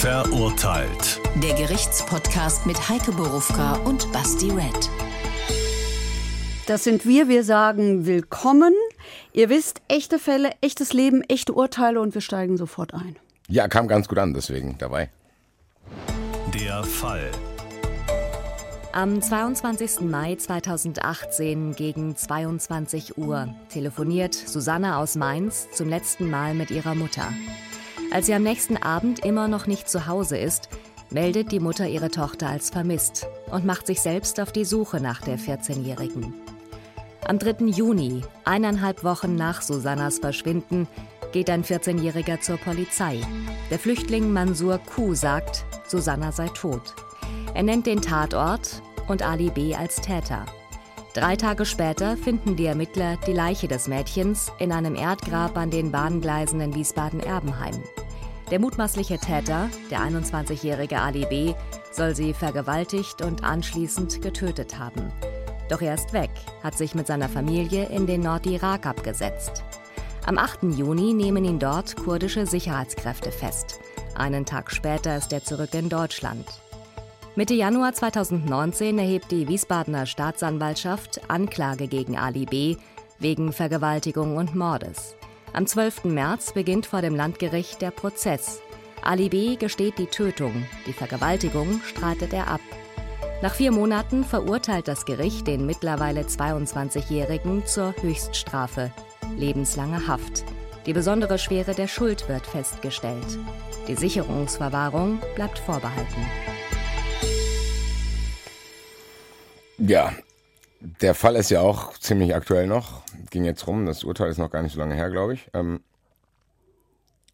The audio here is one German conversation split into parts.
Verurteilt. Der Gerichtspodcast mit Heike Borufka und Basti Red. Das sind wir. Wir sagen willkommen. Ihr wisst, echte Fälle, echtes Leben, echte Urteile und wir steigen sofort ein. Ja, kam ganz gut an, deswegen dabei. Der Fall. Am 22. Mai 2018 gegen 22 Uhr telefoniert Susanne aus Mainz zum letzten Mal mit ihrer Mutter. Als sie am nächsten Abend immer noch nicht zu Hause ist, meldet die Mutter ihre Tochter als vermisst und macht sich selbst auf die Suche nach der 14-Jährigen. Am 3. Juni, eineinhalb Wochen nach Susannas Verschwinden, geht ein 14-Jähriger zur Polizei. Der Flüchtling Mansur Q sagt, Susanna sei tot. Er nennt den Tatort und Ali B. als Täter. Drei Tage später finden die Ermittler die Leiche des Mädchens in einem Erdgrab an den Bahngleisen in Wiesbaden-Erbenheim. Der mutmaßliche Täter, der 21-jährige Ali B., soll sie vergewaltigt und anschließend getötet haben. Doch er ist weg, hat sich mit seiner Familie in den Nordirak abgesetzt. Am 8. Juni nehmen ihn dort kurdische Sicherheitskräfte fest. Einen Tag später ist er zurück in Deutschland. Mitte Januar 2019 erhebt die Wiesbadener Staatsanwaltschaft Anklage gegen Ali B. wegen Vergewaltigung und Mordes. Am 12. März beginnt vor dem Landgericht der Prozess. Ali B. gesteht die Tötung, die Vergewaltigung streitet er ab. Nach vier Monaten verurteilt das Gericht den mittlerweile 22-Jährigen zur Höchststrafe, lebenslange Haft. Die besondere Schwere der Schuld wird festgestellt. Die Sicherungsverwahrung bleibt vorbehalten. Ja, der Fall ist ja auch ziemlich aktuell noch. Ging jetzt rum, das Urteil ist noch gar nicht so lange her, glaube ich. Ähm,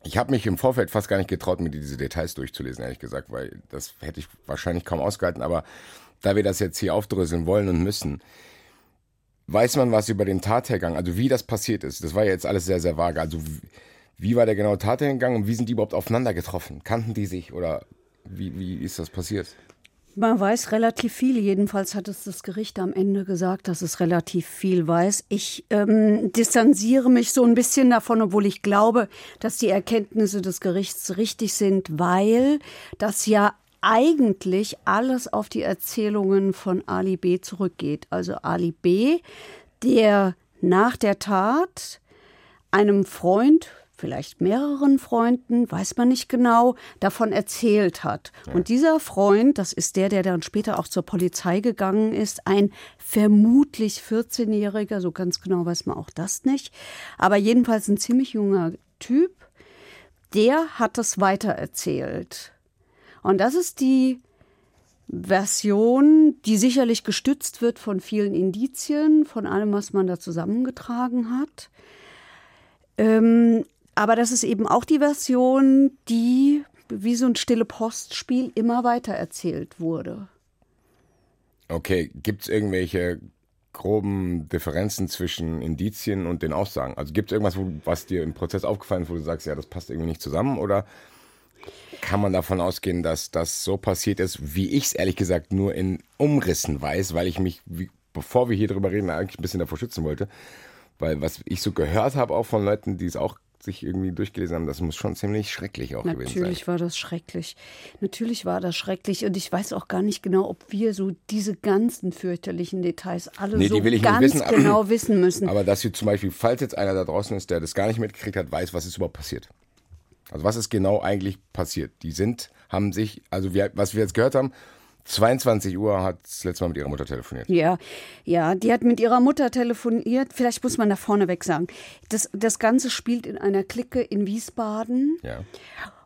ich habe mich im Vorfeld fast gar nicht getraut, mir diese Details durchzulesen, ehrlich gesagt, weil das hätte ich wahrscheinlich kaum ausgehalten. Aber da wir das jetzt hier aufdröseln wollen und müssen, weiß man was über den Tathergang, also wie das passiert ist. Das war ja jetzt alles sehr, sehr vage. Also wie war der genaue Tathergang und wie sind die überhaupt aufeinander getroffen? Kannten die sich oder wie, wie ist das passiert? Man weiß relativ viel. Jedenfalls hat es das Gericht am Ende gesagt, dass es relativ viel weiß. Ich ähm, distanziere mich so ein bisschen davon, obwohl ich glaube, dass die Erkenntnisse des Gerichts richtig sind, weil das ja eigentlich alles auf die Erzählungen von Ali B zurückgeht. Also Ali B, der nach der Tat einem Freund vielleicht mehreren Freunden, weiß man nicht genau, davon erzählt hat. Ja. Und dieser Freund, das ist der, der dann später auch zur Polizei gegangen ist, ein vermutlich 14-Jähriger, so ganz genau weiß man auch das nicht, aber jedenfalls ein ziemlich junger Typ, der hat es weitererzählt. Und das ist die Version, die sicherlich gestützt wird von vielen Indizien, von allem, was man da zusammengetragen hat. Ähm, aber das ist eben auch die Version, die wie so ein stille Postspiel immer weiter erzählt wurde. Okay, gibt es irgendwelche groben Differenzen zwischen Indizien und den Aussagen? Also gibt es irgendwas, was dir im Prozess aufgefallen ist, wo du sagst, ja, das passt irgendwie nicht zusammen? Oder kann man davon ausgehen, dass das so passiert ist, wie ich es ehrlich gesagt nur in Umrissen weiß, weil ich mich, wie, bevor wir hier drüber reden, eigentlich ein bisschen davor schützen wollte? Weil was ich so gehört habe auch von Leuten, die es auch sich irgendwie durchgelesen haben, das muss schon ziemlich schrecklich auch Natürlich gewesen sein. Natürlich war das schrecklich. Natürlich war das schrecklich. Und ich weiß auch gar nicht genau, ob wir so diese ganzen fürchterlichen Details alle nee, so ganz wissen, genau wissen müssen. Aber dass wir zum Beispiel, falls jetzt einer da draußen ist, der das gar nicht mitgekriegt hat, weiß, was ist überhaupt passiert. Also was ist genau eigentlich passiert? Die sind, haben sich, also wir, was wir jetzt gehört haben, 22 Uhr hat das letzte Mal mit ihrer Mutter telefoniert. Ja, ja, die hat mit ihrer Mutter telefoniert. Vielleicht muss man da vorneweg sagen. Das, das Ganze spielt in einer Clique in Wiesbaden. Ja.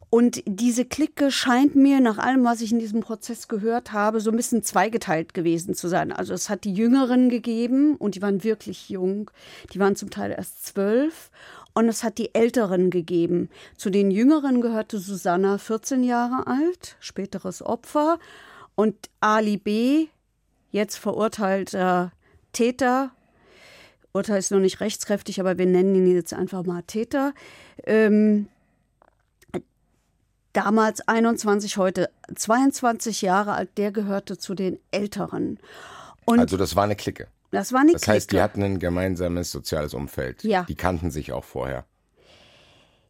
Und diese Clique scheint mir, nach allem, was ich in diesem Prozess gehört habe, so ein bisschen zweigeteilt gewesen zu sein. Also es hat die Jüngeren gegeben und die waren wirklich jung. Die waren zum Teil erst zwölf. Und es hat die Älteren gegeben. Zu den Jüngeren gehörte Susanna, 14 Jahre alt, späteres Opfer. Und Ali B., jetzt verurteilter Täter, Urteil ist noch nicht rechtskräftig, aber wir nennen ihn jetzt einfach mal Täter. Ähm, damals 21, heute 22 Jahre alt, der gehörte zu den Älteren. Und also das war eine Clique. Das war eine Das heißt, die hatten ein gemeinsames soziales Umfeld. Ja. Die kannten sich auch vorher.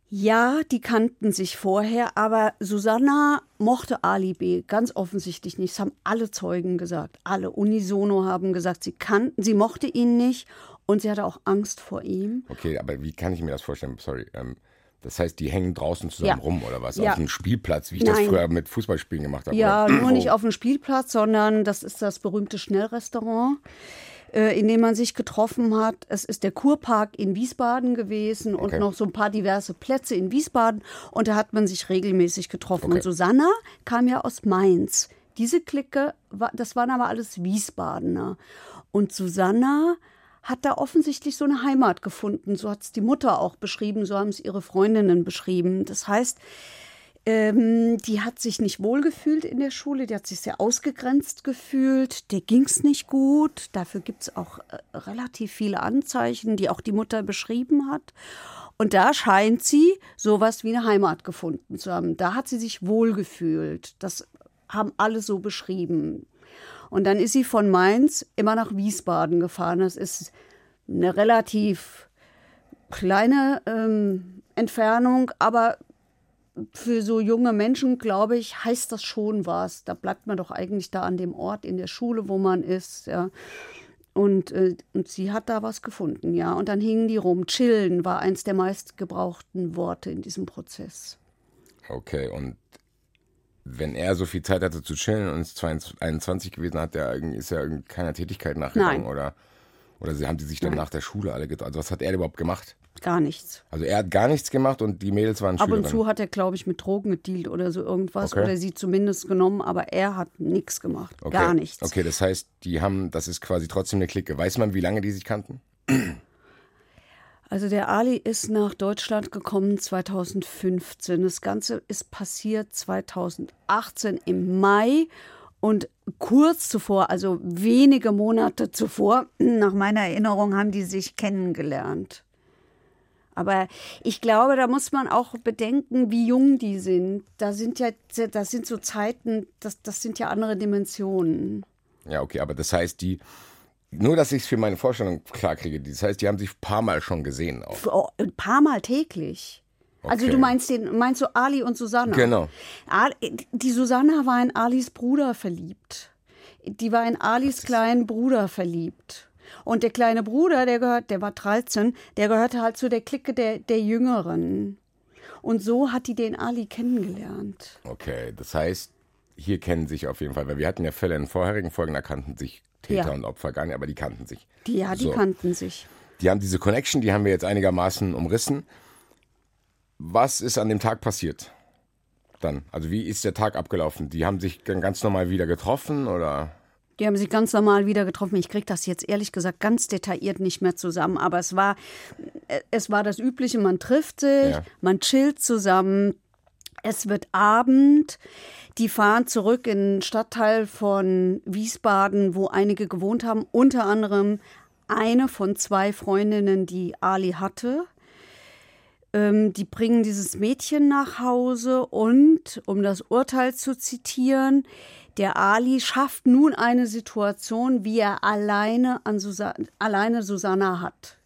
Ja, die kannten sich vorher, aber Susanna mochte Ali B. ganz offensichtlich nicht. Das haben alle Zeugen gesagt. Alle unisono haben gesagt, sie kannten, sie mochte ihn nicht und sie hatte auch Angst vor ihm. Okay, aber wie kann ich mir das vorstellen? Sorry. Ähm, das heißt, die hängen draußen zusammen Ja. rum oder was? Ja. Auf einem Spielplatz, wie ich das Nein. früher mit Fußballspielen gemacht habe. Ja, oder? nur nicht Oh. auf dem Spielplatz, sondern das ist das berühmte Schnellrestaurant, äh, in dem man sich getroffen hat. Es ist der Kurpark in Wiesbaden gewesen und Okay. noch so ein paar diverse Plätze in Wiesbaden. Und da hat man sich regelmäßig getroffen. Okay. Und Susanna kam ja aus Mainz. Diese Clique, das waren aber alles Wiesbadener. Und Susanna hat da offensichtlich so eine Heimat gefunden. So hat es die Mutter auch beschrieben, so haben es ihre Freundinnen beschrieben. Das heißt, ähm, die hat sich nicht wohlgefühlt in der Schule, die hat sich sehr ausgegrenzt gefühlt, der ging es nicht gut. Dafür gibt es auch äh, relativ viele Anzeichen, die auch die Mutter beschrieben hat. Und da scheint sie sowas wie eine Heimat gefunden zu haben. Da hat sie sich wohlgefühlt. Das haben alle so beschrieben. Und dann ist sie von Mainz immer nach Wiesbaden gefahren. Das ist eine relativ kleine ähm, Entfernung, aber für so junge Menschen, glaube ich, heißt das schon was. Da bleibt man doch eigentlich da an dem Ort in der Schule, wo man ist, ja. Und, äh, und sie hat da was gefunden, ja. Und dann hingen die rum. Chillen war eins der meistgebrauchten Worte in diesem Prozess. Okay, und wenn er so viel Zeit hatte zu chillen und ist 22 21 gewesen, hat er ist er keiner Tätigkeit nachgegangen Nein. oder oder sie haben die sich dann nach der Schule alle getroffen. Also was hat er überhaupt gemacht? Gar nichts. Also er hat gar nichts gemacht und die Mädels waren Ab und zu hat er, glaube ich, mit Drogen gedealt oder so irgendwas. Okay. Oder sie zumindest genommen, aber er hat nichts gemacht. Okay. Gar nichts. Okay, das heißt, die haben, das ist quasi trotzdem eine Clique. Weiß man, wie lange die sich kannten? Also der Ali ist nach Deutschland gekommen 2015. Das Ganze ist passiert 2018 im Mai und kurz zuvor, also wenige Monate zuvor, nach meiner Erinnerung, haben die sich kennengelernt. Aber ich glaube, da muss man auch bedenken, wie jung die sind. Da sind ja, das sind so Zeiten, das, das sind ja andere Dimensionen. Ja, okay, aber das heißt, die, nur dass ich es für meine Vorstellung klar kriege, das heißt, die haben sich ein paar Mal schon gesehen auch. Oh, ein paar Mal täglich. Also Okay. du meinst den, meinst du Ali und Susanna? Genau. Die Susanna war in Alis Bruder verliebt. Die war in Alis kleinen Bruder verliebt. Und der kleine Bruder, der gehört, der war 13, der gehörte halt zu der Clique der, der Jüngeren. Und so hat die den Ali kennengelernt. Okay, das heißt, hier kennen sich auf jeden Fall, weil wir hatten ja Fälle in vorherigen Folgen, da kannten sich Täter Ja. und Opfer gar nicht, aber die kannten sich. Die, ja, die So. kannten sich. Die haben diese Connection, die haben wir jetzt einigermaßen umrissen. Was ist an dem Tag passiert? Dann, also wie ist der Tag abgelaufen? Die haben sich dann ganz normal wieder getroffen oder? Die haben sich ganz normal wieder getroffen. Ich kriege das jetzt ehrlich gesagt ganz detailliert nicht mehr zusammen, aber es war, äh, es war das Übliche, man trifft sich, Ja. man chillt zusammen, es wird Abend, die fahren zurück in den Stadtteil von Wiesbaden, wo einige gewohnt haben, unter anderem eine von zwei Freundinnen, die Ali hatte. Ähm, die bringen dieses Mädchen nach Hause und, um das Urteil zu zitieren, der Ali schafft nun eine Situation, wie er alleine, an Susa alleine Susanna hat.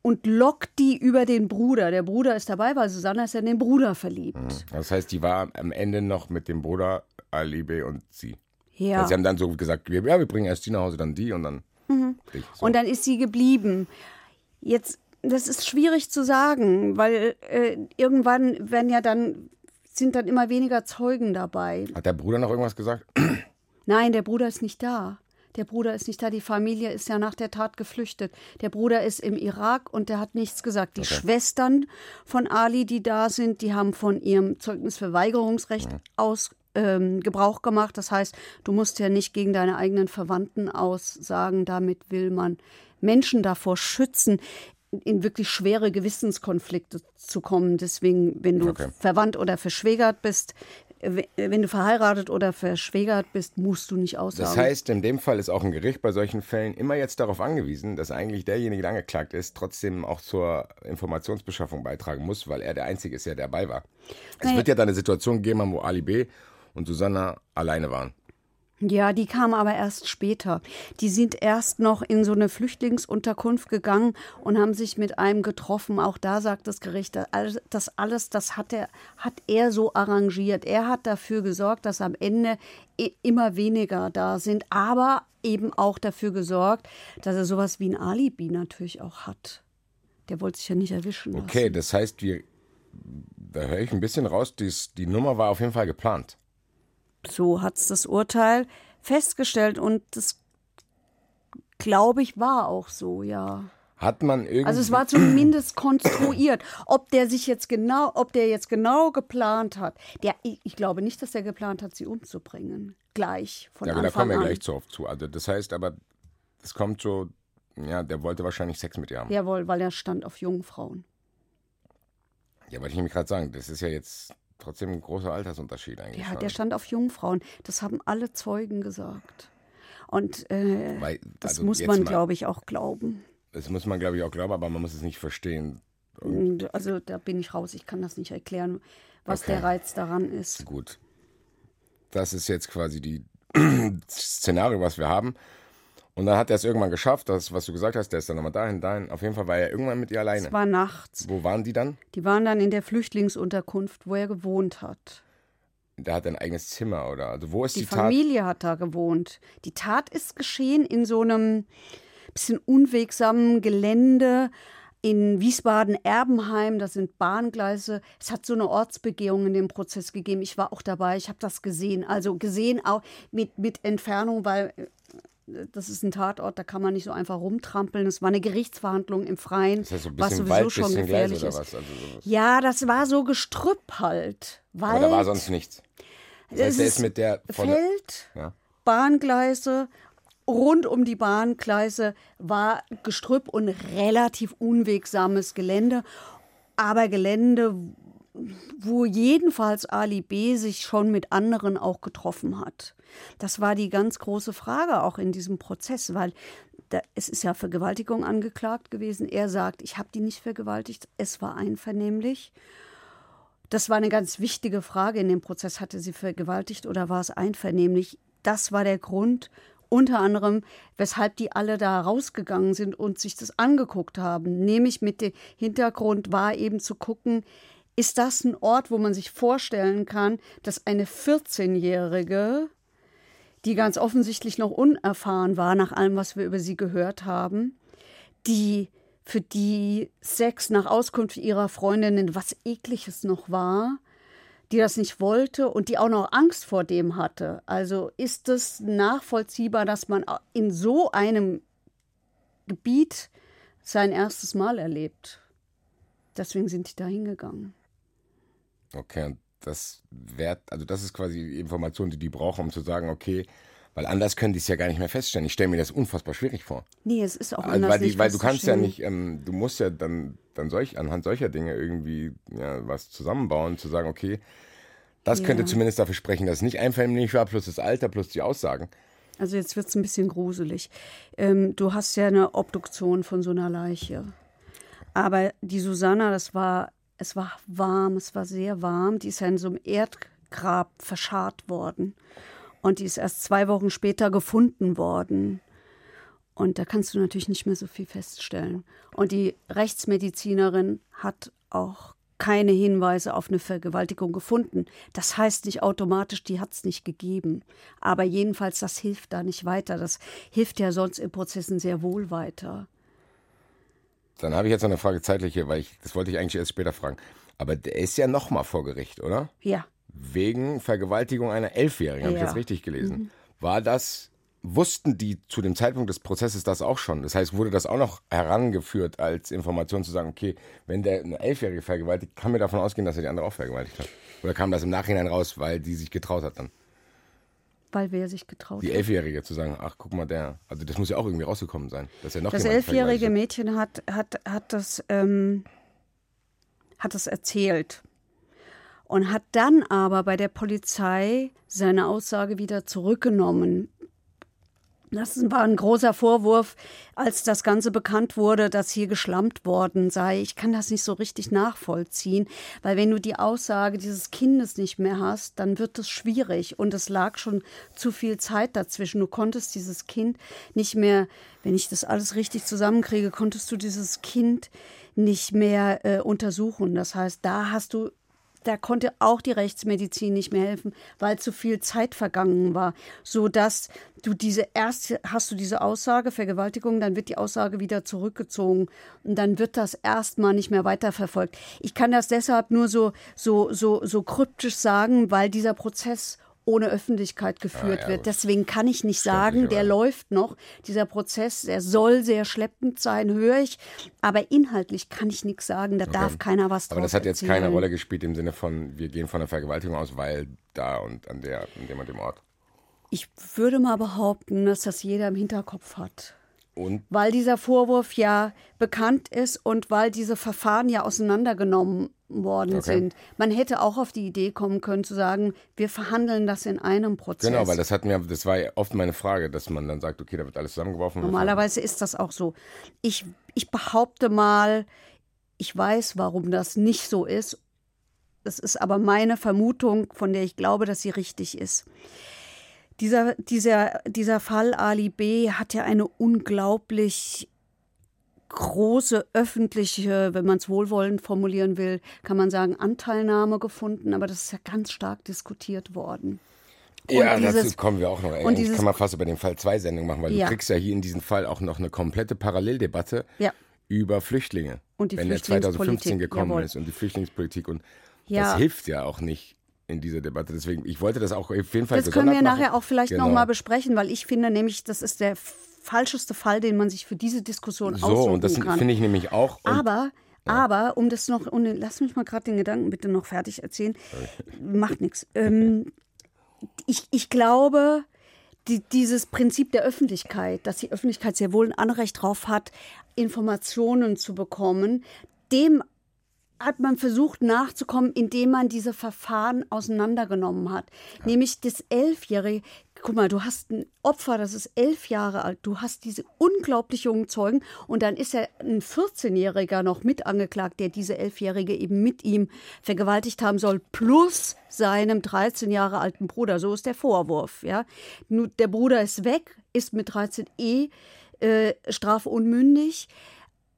Und lockt die über den Bruder. Der Bruder ist dabei, weil Susanna ist ja in den Bruder verliebt. Das heißt, die war am Ende noch mit dem Bruder Ali B und sie. Ja. Also sie haben dann so gesagt, wir, ja, wir bringen erst die nach Hause, dann die und dann dich. So. Und dann ist sie geblieben. Jetzt, das ist schwierig zu sagen, weil äh, irgendwann werden ja dann, sind dann immer weniger Zeugen dabei. Hat der Bruder noch irgendwas gesagt? Nein, der Bruder ist nicht da. Der Bruder ist nicht da. Die Familie ist ja nach der Tat geflüchtet. Der Bruder ist im Irak und der hat nichts gesagt. Die Schwestern von Ali, die da sind, die haben von ihrem Zeugnisverweigerungsrecht aus ähm, Gebrauch gemacht. Das heißt, du musst ja nicht gegen deine eigenen Verwandten aussagen. Damit will man Menschen davor schützen, in wirklich schwere Gewissenskonflikte zu kommen. Deswegen, wenn du Okay. verwandt oder verschwägert bist, wenn du verheiratet oder verschwägert bist, musst du nicht aussagen. Das heißt, in dem Fall ist auch ein Gericht bei solchen Fällen immer jetzt darauf angewiesen, dass eigentlich derjenige, der angeklagt ist, trotzdem auch zur Informationsbeschaffung beitragen muss, weil er der Einzige ist, der dabei war. Es Naja. wird ja dann eine Situation geben, wo Ali B. und Susanna alleine waren. Ja, die kamen aber erst später. Die sind erst noch in so eine Flüchtlingsunterkunft gegangen und haben sich mit einem getroffen. Auch da sagt das Gericht, das alles, das hat er, hat er so arrangiert. Er hat dafür gesorgt, dass am Ende immer weniger da sind, aber eben auch dafür gesorgt, dass er sowas wie ein Alibi natürlich auch hat. Der wollte sich ja nicht erwischen lassen. Okay, das heißt, wir, da höre ich ein bisschen raus, dies, die Nummer war auf jeden Fall geplant. So hat es das Urteil festgestellt und das, glaube ich, war auch so, ja. Hat man irgendwie. Also es war zumindest konstruiert. Ob der sich jetzt genau, ob der jetzt genau geplant hat. Der, ich, glaube nicht, dass der geplant hat, sie umzubringen. Gleich von ja, Anfang da kommen wir an. gleich zu oft zu. Also das heißt aber, es kommt so, ja, der wollte wahrscheinlich Sex mit ihr haben. Jawohl, weil er stand auf jungen Frauen. Ja, wollte ich nämlich gerade sagen, das ist ja jetzt trotzdem ein großer Altersunterschied eigentlich. Ja, der stand auf jungen Frauen. Das haben alle Zeugen gesagt. Und äh, Weil, das also muss jetzt man, glaube ich, auch glauben. Das muss man, glaube ich, auch glauben, aber man muss es nicht verstehen. Und Also da bin ich raus. Ich kann das nicht erklären, was Okay. der Reiz daran ist. Gut. Das ist jetzt quasi die Szenario, was wir haben. Und dann hat er es irgendwann geschafft, das, was du gesagt hast, der ist dann nochmal dahin, dahin. Auf jeden Fall war er irgendwann mit ihr alleine. Es war nachts. Wo waren die dann? Die waren dann in der Flüchtlingsunterkunft, wo er gewohnt hat. Der hat ein eigenes Zimmer, oder? Also wo ist Die die, Tat? Familie hat da gewohnt. Die Tat ist geschehen in so einem bisschen unwegsamen Gelände in Wiesbaden-Erbenheim. Das sind Bahngleise. Es hat so eine Ortsbegehung in dem Prozess gegeben. Ich war auch dabei. Ich habe das gesehen. Also gesehen auch mit, mit Entfernung, weil das ist ein Tatort, da kann man nicht so einfach rumtrampeln. Es war eine Gerichtsverhandlung im Freien, das so ein was bisschen sowieso Wald, schon gefährlich ist. Also. Ja, das war so Gestrüpp halt. Wald, Aber da war sonst nichts. Das heißt, Es der ist mit der- Feld, ja. Bahngleise, rund um die Bahngleise war Gestrüpp und relativ unwegsames Gelände. Aber Gelände, wo jedenfalls Ali B. sich schon mit anderen auch getroffen hat. Das war die ganz große Frage auch in diesem Prozess, weil da, es ist ja Vergewaltigung angeklagt gewesen. Er sagt, ich habe die nicht vergewaltigt, es war einvernehmlich. Das war eine ganz wichtige Frage in dem Prozess. Hatte sie vergewaltigt oder war es einvernehmlich? Das war der Grund, unter anderem, weshalb die alle da rausgegangen sind und sich das angeguckt haben. Nämlich mit dem Hintergrund war eben zu gucken, ist das ein Ort, wo man sich vorstellen kann, dass eine 14-Jährige, die ganz offensichtlich noch unerfahren war, nach allem, was wir über sie gehört haben, die für die Sex nach Auskunft ihrer Freundinnen was ekliges noch war, die das nicht wollte und die auch noch Angst vor dem hatte. Also ist es nachvollziehbar, dass man in so einem Gebiet sein erstes Mal erlebt. Deswegen sind die da hingegangen. Okay, und das wert, also das ist quasi die Information, die die brauchen, um zu sagen, okay, weil anders können die es ja gar nicht mehr feststellen. Ich stelle mir das unfassbar schwierig vor. Nee, es ist auch Also, anders weil, die, nicht weil du kannst ja nicht, ähm, du musst ja dann, dann solch, anhand solcher Dinge irgendwie ja, was zusammenbauen, zu sagen, okay, das Ja. könnte zumindest dafür sprechen, dass es nicht einvernehmlich war, plus das Alter, plus die Aussagen. Also jetzt wird es ein bisschen gruselig. Ähm, du hast ja eine Obduktion von so einer Leiche. Aber die Susanna, das war, es war warm, es war sehr warm. Die ist ja in so einem Erdgrab verscharrt worden. Und die ist erst zwei Wochen später gefunden worden. Und da kannst du natürlich nicht mehr so viel feststellen. Und die Rechtsmedizinerin hat auch keine Hinweise auf eine Vergewaltigung gefunden. Das heißt nicht automatisch, die hat es nicht gegeben. Aber jedenfalls, das hilft da nicht weiter. Das hilft ja sonst in Prozessen sehr wohl weiter. Dann habe ich jetzt noch eine Frage zeitliche, weil ich, das wollte ich eigentlich erst später fragen. Aber der ist ja nochmal vor Gericht, oder? Ja, Wegen Vergewaltigung einer Elfjährigen, habe ich Ja. jetzt richtig gelesen. War das, wussten die zu dem Zeitpunkt des Prozesses das auch schon? Das heißt, wurde das auch noch herangeführt als Information zu sagen, okay, wenn der eine Elfjährige vergewaltigt, kann mir davon ausgehen, dass er die andere auch vergewaltigt hat? Oder kam das im Nachhinein raus, weil die sich getraut hat dann? Weil wer sich getraut Die hat. Elfjährige zu sagen, ach guck mal, der, also das muss ja auch irgendwie rausgekommen sein, dass er noch Das elfjährige Mädchen hat, hat, hat, das, ähm, hat das erzählt und hat dann aber bei der Polizei seine Aussage wieder zurückgenommen. Das war ein großer Vorwurf, als das Ganze bekannt wurde, dass hier geschlampt worden sei. Ich kann das nicht so richtig nachvollziehen, weil wenn du die Aussage dieses Kindes nicht mehr hast, dann wird es schwierig und es lag schon zu viel Zeit dazwischen. Du konntest dieses Kind nicht mehr, wenn ich das alles richtig zusammenkriege, konntest du dieses Kind nicht mehr äh, untersuchen. Das heißt, da hast du da konnte auch die Rechtsmedizin nicht mehr helfen, weil zu viel Zeit vergangen war, so dass du diese erst hast du diese Aussage Vergewaltigung, dann wird die Aussage wieder zurückgezogen und dann wird das erstmal nicht mehr weiterverfolgt. Ich kann das deshalb nur so so so so kryptisch sagen, weil dieser Prozess ohne Öffentlichkeit geführt ah, ja, wird. Deswegen kann ich nicht sagen, der läuft noch. Dieser Prozess, der soll sehr schleppend sein, höre ich. Aber inhaltlich kann ich nichts sagen. Da okay. darf keiner was Aber das hat jetzt erzählen. keine Rolle gespielt im Sinne von, wir gehen von der Vergewaltigung aus, weil da und an der, an dem und dem Ort. Ich würde mal behaupten, dass das jeder im Hinterkopf hat. Und? Weil dieser Vorwurf ja bekannt ist und weil diese Verfahren ja auseinandergenommen worden okay. sind. Man hätte auch auf die Idee kommen können zu sagen, wir verhandeln das in einem Prozess. Genau, weil das hatten wir, das war ja oft meine Frage, dass man dann sagt, okay, da wird alles zusammengeworfen. Normalerweise ist das auch so. Ich, ich behaupte mal, ich weiß, warum das nicht so ist. Das ist aber meine Vermutung, von der ich glaube, dass sie richtig ist. Dieser, dieser, dieser Fall Ali B hat ja eine unglaublich große öffentliche, wenn man es wohlwollend formulieren will, kann man sagen, Anteilnahme gefunden, aber das ist ja ganz stark diskutiert worden. Und ja, dieses, dazu kommen wir auch noch. Ey, und dieses, kann man fast über den Fall zwei Sendungen machen, weil ja. du kriegst ja hier in diesem Fall auch noch eine komplette Paralleldebatte ja. über Flüchtlinge. Und die wenn der 2015 gekommen Jawohl. ist und die Flüchtlingspolitik. Und ja. das hilft ja auch nicht in dieser Debatte. Deswegen, ich wollte das auch auf jeden Fall Das können wir nachher auch vielleicht genau. nochmal besprechen, weil ich finde nämlich, das ist der falscheste Fall, den man sich für diese Diskussion so, aussuchen kann. So, und das finde ich nämlich auch. Aber. Aber um das noch, und lass mich mal gerade den Gedanken bitte noch fertig erzählen. Macht nichts. Ähm, ich, ich glaube, die, dieses Prinzip der Öffentlichkeit, dass die Öffentlichkeit sehr wohl ein Anrecht darauf hat, Informationen zu bekommen, dem hat man versucht nachzukommen, indem man diese Verfahren auseinandergenommen hat. Ja. Nämlich das Elfjährige. Guck mal, du hast ein Opfer, das ist elf Jahre alt. Du hast diese unglaublich jungen Zeugen und dann ist ja ein 14-Jähriger noch mit angeklagt, der diese Elfjährige eben mit ihm vergewaltigt haben soll, plus seinem 13 Jahre alten Bruder. So ist der Vorwurf. Ja, Nur der Bruder ist weg, ist mit 13 eh äh, strafunmündig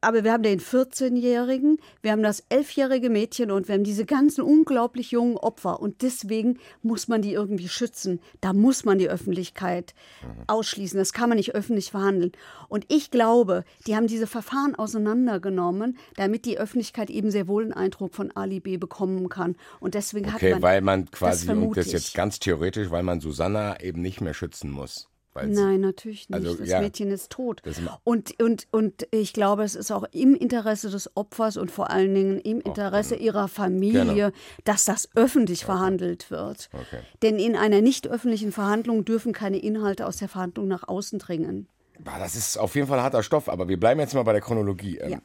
aber wir haben den 14-Jährigen, wir haben das 11-jährige Mädchen und wir haben diese ganzen unglaublich jungen Opfer. Und deswegen muss man die irgendwie schützen. Da muss man die Öffentlichkeit mhm. ausschließen. Das kann man nicht öffentlich verhandeln. Und ich glaube, die haben diese Verfahren auseinandergenommen, damit die Öffentlichkeit eben sehr wohl einen Eindruck von Ali B bekommen kann. Und deswegen okay, hat man. weil man quasi, das und das jetzt ganz theoretisch, weil man Susanna eben nicht mehr schützen muss. Nein, natürlich nicht. Also, das ja, Mädchen ist tot. Und, und, und ich glaube, es ist auch im Interesse des Opfers und vor allen Dingen im Interesse ihrer Familie, genau. dass das öffentlich okay. verhandelt wird. Okay. Denn in einer nicht öffentlichen Verhandlung dürfen keine Inhalte aus der Verhandlung nach außen dringen. Das ist auf jeden Fall harter Stoff, aber wir bleiben jetzt mal bei der Chronologie. Ähm, ja.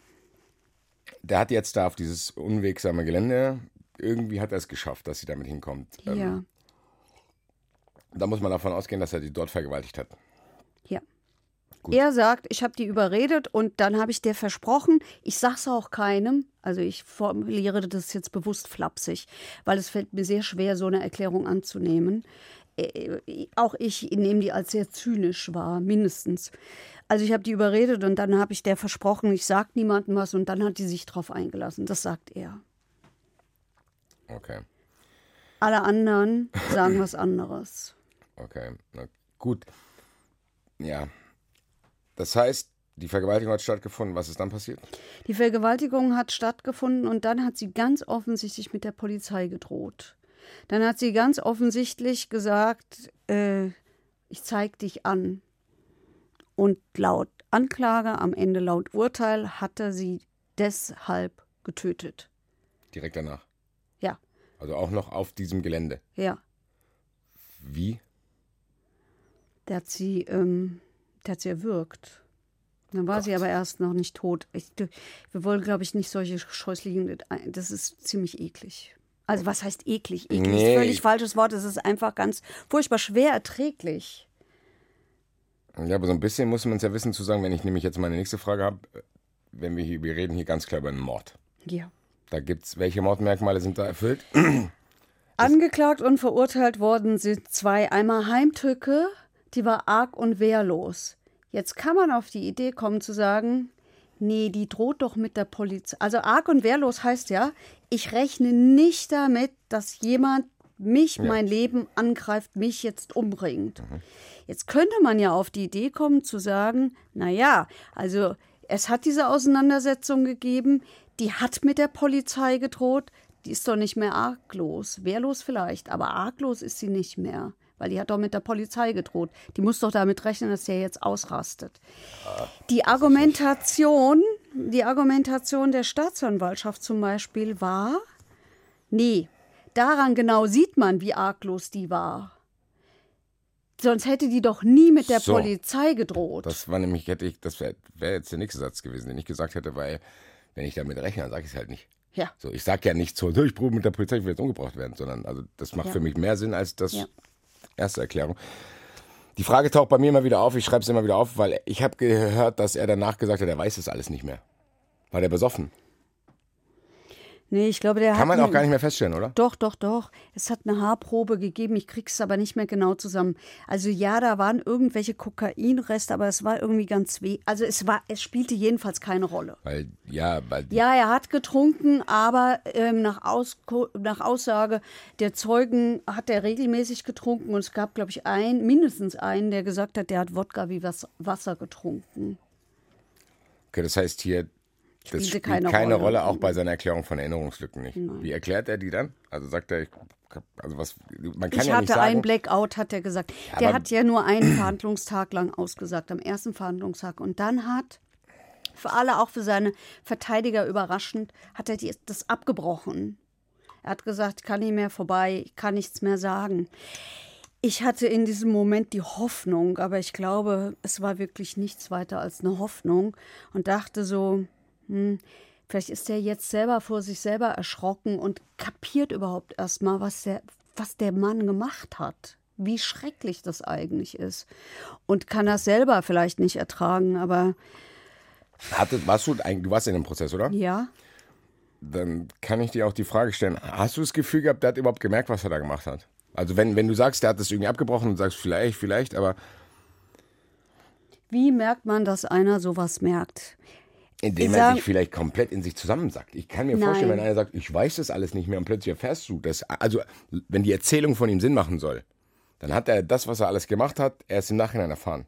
Der hat jetzt da auf dieses unwegsame Gelände, irgendwie hat er es geschafft, dass sie damit hinkommt. Ähm, ja. Da muss man davon ausgehen, dass er die dort vergewaltigt hat. Ja. Gut. Er sagt, ich habe die überredet und dann habe ich dir versprochen, ich sag's auch keinem, also ich formuliere das jetzt bewusst flapsig, weil es fällt mir sehr schwer, so eine Erklärung anzunehmen. Äh, äh, auch ich nehme die als sehr zynisch wahr, mindestens. Also ich habe die überredet und dann habe ich der versprochen, ich sage niemandem was und dann hat die sich drauf eingelassen. Das sagt er. Okay. Alle anderen sagen was anderes. Okay, na gut. Ja. Das heißt, die Vergewaltigung hat stattgefunden. Was ist dann passiert? Die Vergewaltigung hat stattgefunden und dann hat sie ganz offensichtlich mit der Polizei gedroht. Dann hat sie ganz offensichtlich gesagt, äh, ich zeige dich an. Und laut Anklage, am Ende laut Urteil, hat er sie deshalb getötet. Direkt danach? Ja. Also auch noch auf diesem Gelände? Ja. Wie? Der hat sie, ähm, der hat sie erwürgt. Dann war Gott. sie aber erst noch nicht tot. Ich, wir wollen, glaube ich, nicht solche scheußlichen. Das ist ziemlich eklig. Also, was heißt eklig? Eklig nee. ist völlig falsches Wort. Es ist einfach ganz furchtbar schwer erträglich. Ja, aber so ein bisschen muss man es ja wissen zu sagen, wenn ich nämlich jetzt meine nächste Frage habe, wenn wir hier, wir reden hier ganz klar über einen Mord. Ja. Da gibt's, welche Mordmerkmale sind da erfüllt? Angeklagt und verurteilt worden sind zwei. Einmal Heimtücke, die war arg und wehrlos. Jetzt kann man auf die Idee kommen zu sagen, nee, die droht doch mit der Polizei. Also arg und wehrlos heißt ja, ich rechne nicht damit, dass jemand mich, Ja. mein Leben angreift, mich jetzt umbringt. Jetzt könnte man ja auf die Idee kommen zu sagen, na ja, also es hat diese Auseinandersetzung gegeben, die hat mit der Polizei gedroht, die ist doch nicht mehr arglos. Wehrlos vielleicht, aber arglos ist sie nicht mehr, weil die hat doch mit der Polizei gedroht. Die muss doch damit rechnen, dass der jetzt ausrastet. Die Argumentation, die Argumentation der Staatsanwaltschaft zum Beispiel war, nee, daran genau sieht man, wie arglos die war. Sonst hätte die doch nie mit der So. Polizei gedroht. Das war nämlich, hätte ich, das wäre wär jetzt der nächste Satz gewesen, den ich gesagt hätte, weil wenn ich damit rechne, dann sage ich es halt nicht. ja. So, ich sage ja nicht so, ich probe mit der Polizei, ich will jetzt umgebracht werden, sondern also das macht Ja. für mich mehr Sinn als das Ja. Erste Erklärung. Die Frage taucht bei mir immer wieder auf, ich schreibe es immer wieder auf, weil ich habe gehört, dass er danach gesagt hat, er weiß das alles nicht mehr. War der besoffen? Nee, ich glaube, der Kann hat man auch gar nicht mehr feststellen, oder? Doch, doch, doch. Es hat eine Haarprobe gegeben. Ich krieg's aber nicht mehr genau zusammen. Also ja, da waren irgendwelche Kokainreste, aber es war irgendwie ganz weh. Also es war, es spielte jedenfalls keine Rolle. Weil, ja, weil Ja, er hat getrunken, aber ähm, nach, Ausko nach Aussage der Zeugen hat er regelmäßig getrunken und es gab, glaube ich, einen, mindestens einen, der gesagt hat, der hat Wodka wie was, Wasser getrunken. okay, das heißt hier, das spielt keine keine, Rolle. Rolle. auch bei seiner Erklärung von Erinnerungslücken nicht. Wie erklärt er die dann? Also sagt er, ich, also was, man kann ich ja nicht hatte einen sagen, Blackout, hat er gesagt. Der hat ja nur einen Verhandlungstag lang ausgesagt, am ersten Verhandlungstag. Und dann hat, für alle, auch für seine Verteidiger überraschend, hat er die, das abgebrochen. Er hat gesagt, ich kann nicht mehr vorbei, ich kann nichts mehr sagen. Ich hatte in diesem Moment die Hoffnung, aber ich glaube, es war wirklich nichts weiter als eine Hoffnung und dachte so, hm, vielleicht ist er jetzt selber vor sich selber erschrocken und kapiert überhaupt erstmal, was der, was der Mann gemacht hat. Wie schrecklich das eigentlich ist. Und kann das selber vielleicht nicht ertragen, aber hatte, warst du, eigentlich- du warst in dem Prozess, oder? ja. Dann kann ich dir auch die Frage stellen, hast du das Gefühl gehabt, der hat überhaupt gemerkt, was er da gemacht hat? Also wenn, wenn du sagst, der hat das irgendwie abgebrochen und sagst, vielleicht, vielleicht, aber Wie merkt man, dass einer sowas merkt? Indem er sich vielleicht komplett in sich zusammensackt. Ich kann mir Nein. vorstellen, wenn einer sagt, ich weiß das alles nicht mehr und plötzlich erfährst du das. Also wenn die Erzählung von ihm Sinn machen soll, dann hat er das, was er alles gemacht hat, erst im Nachhinein erfahren.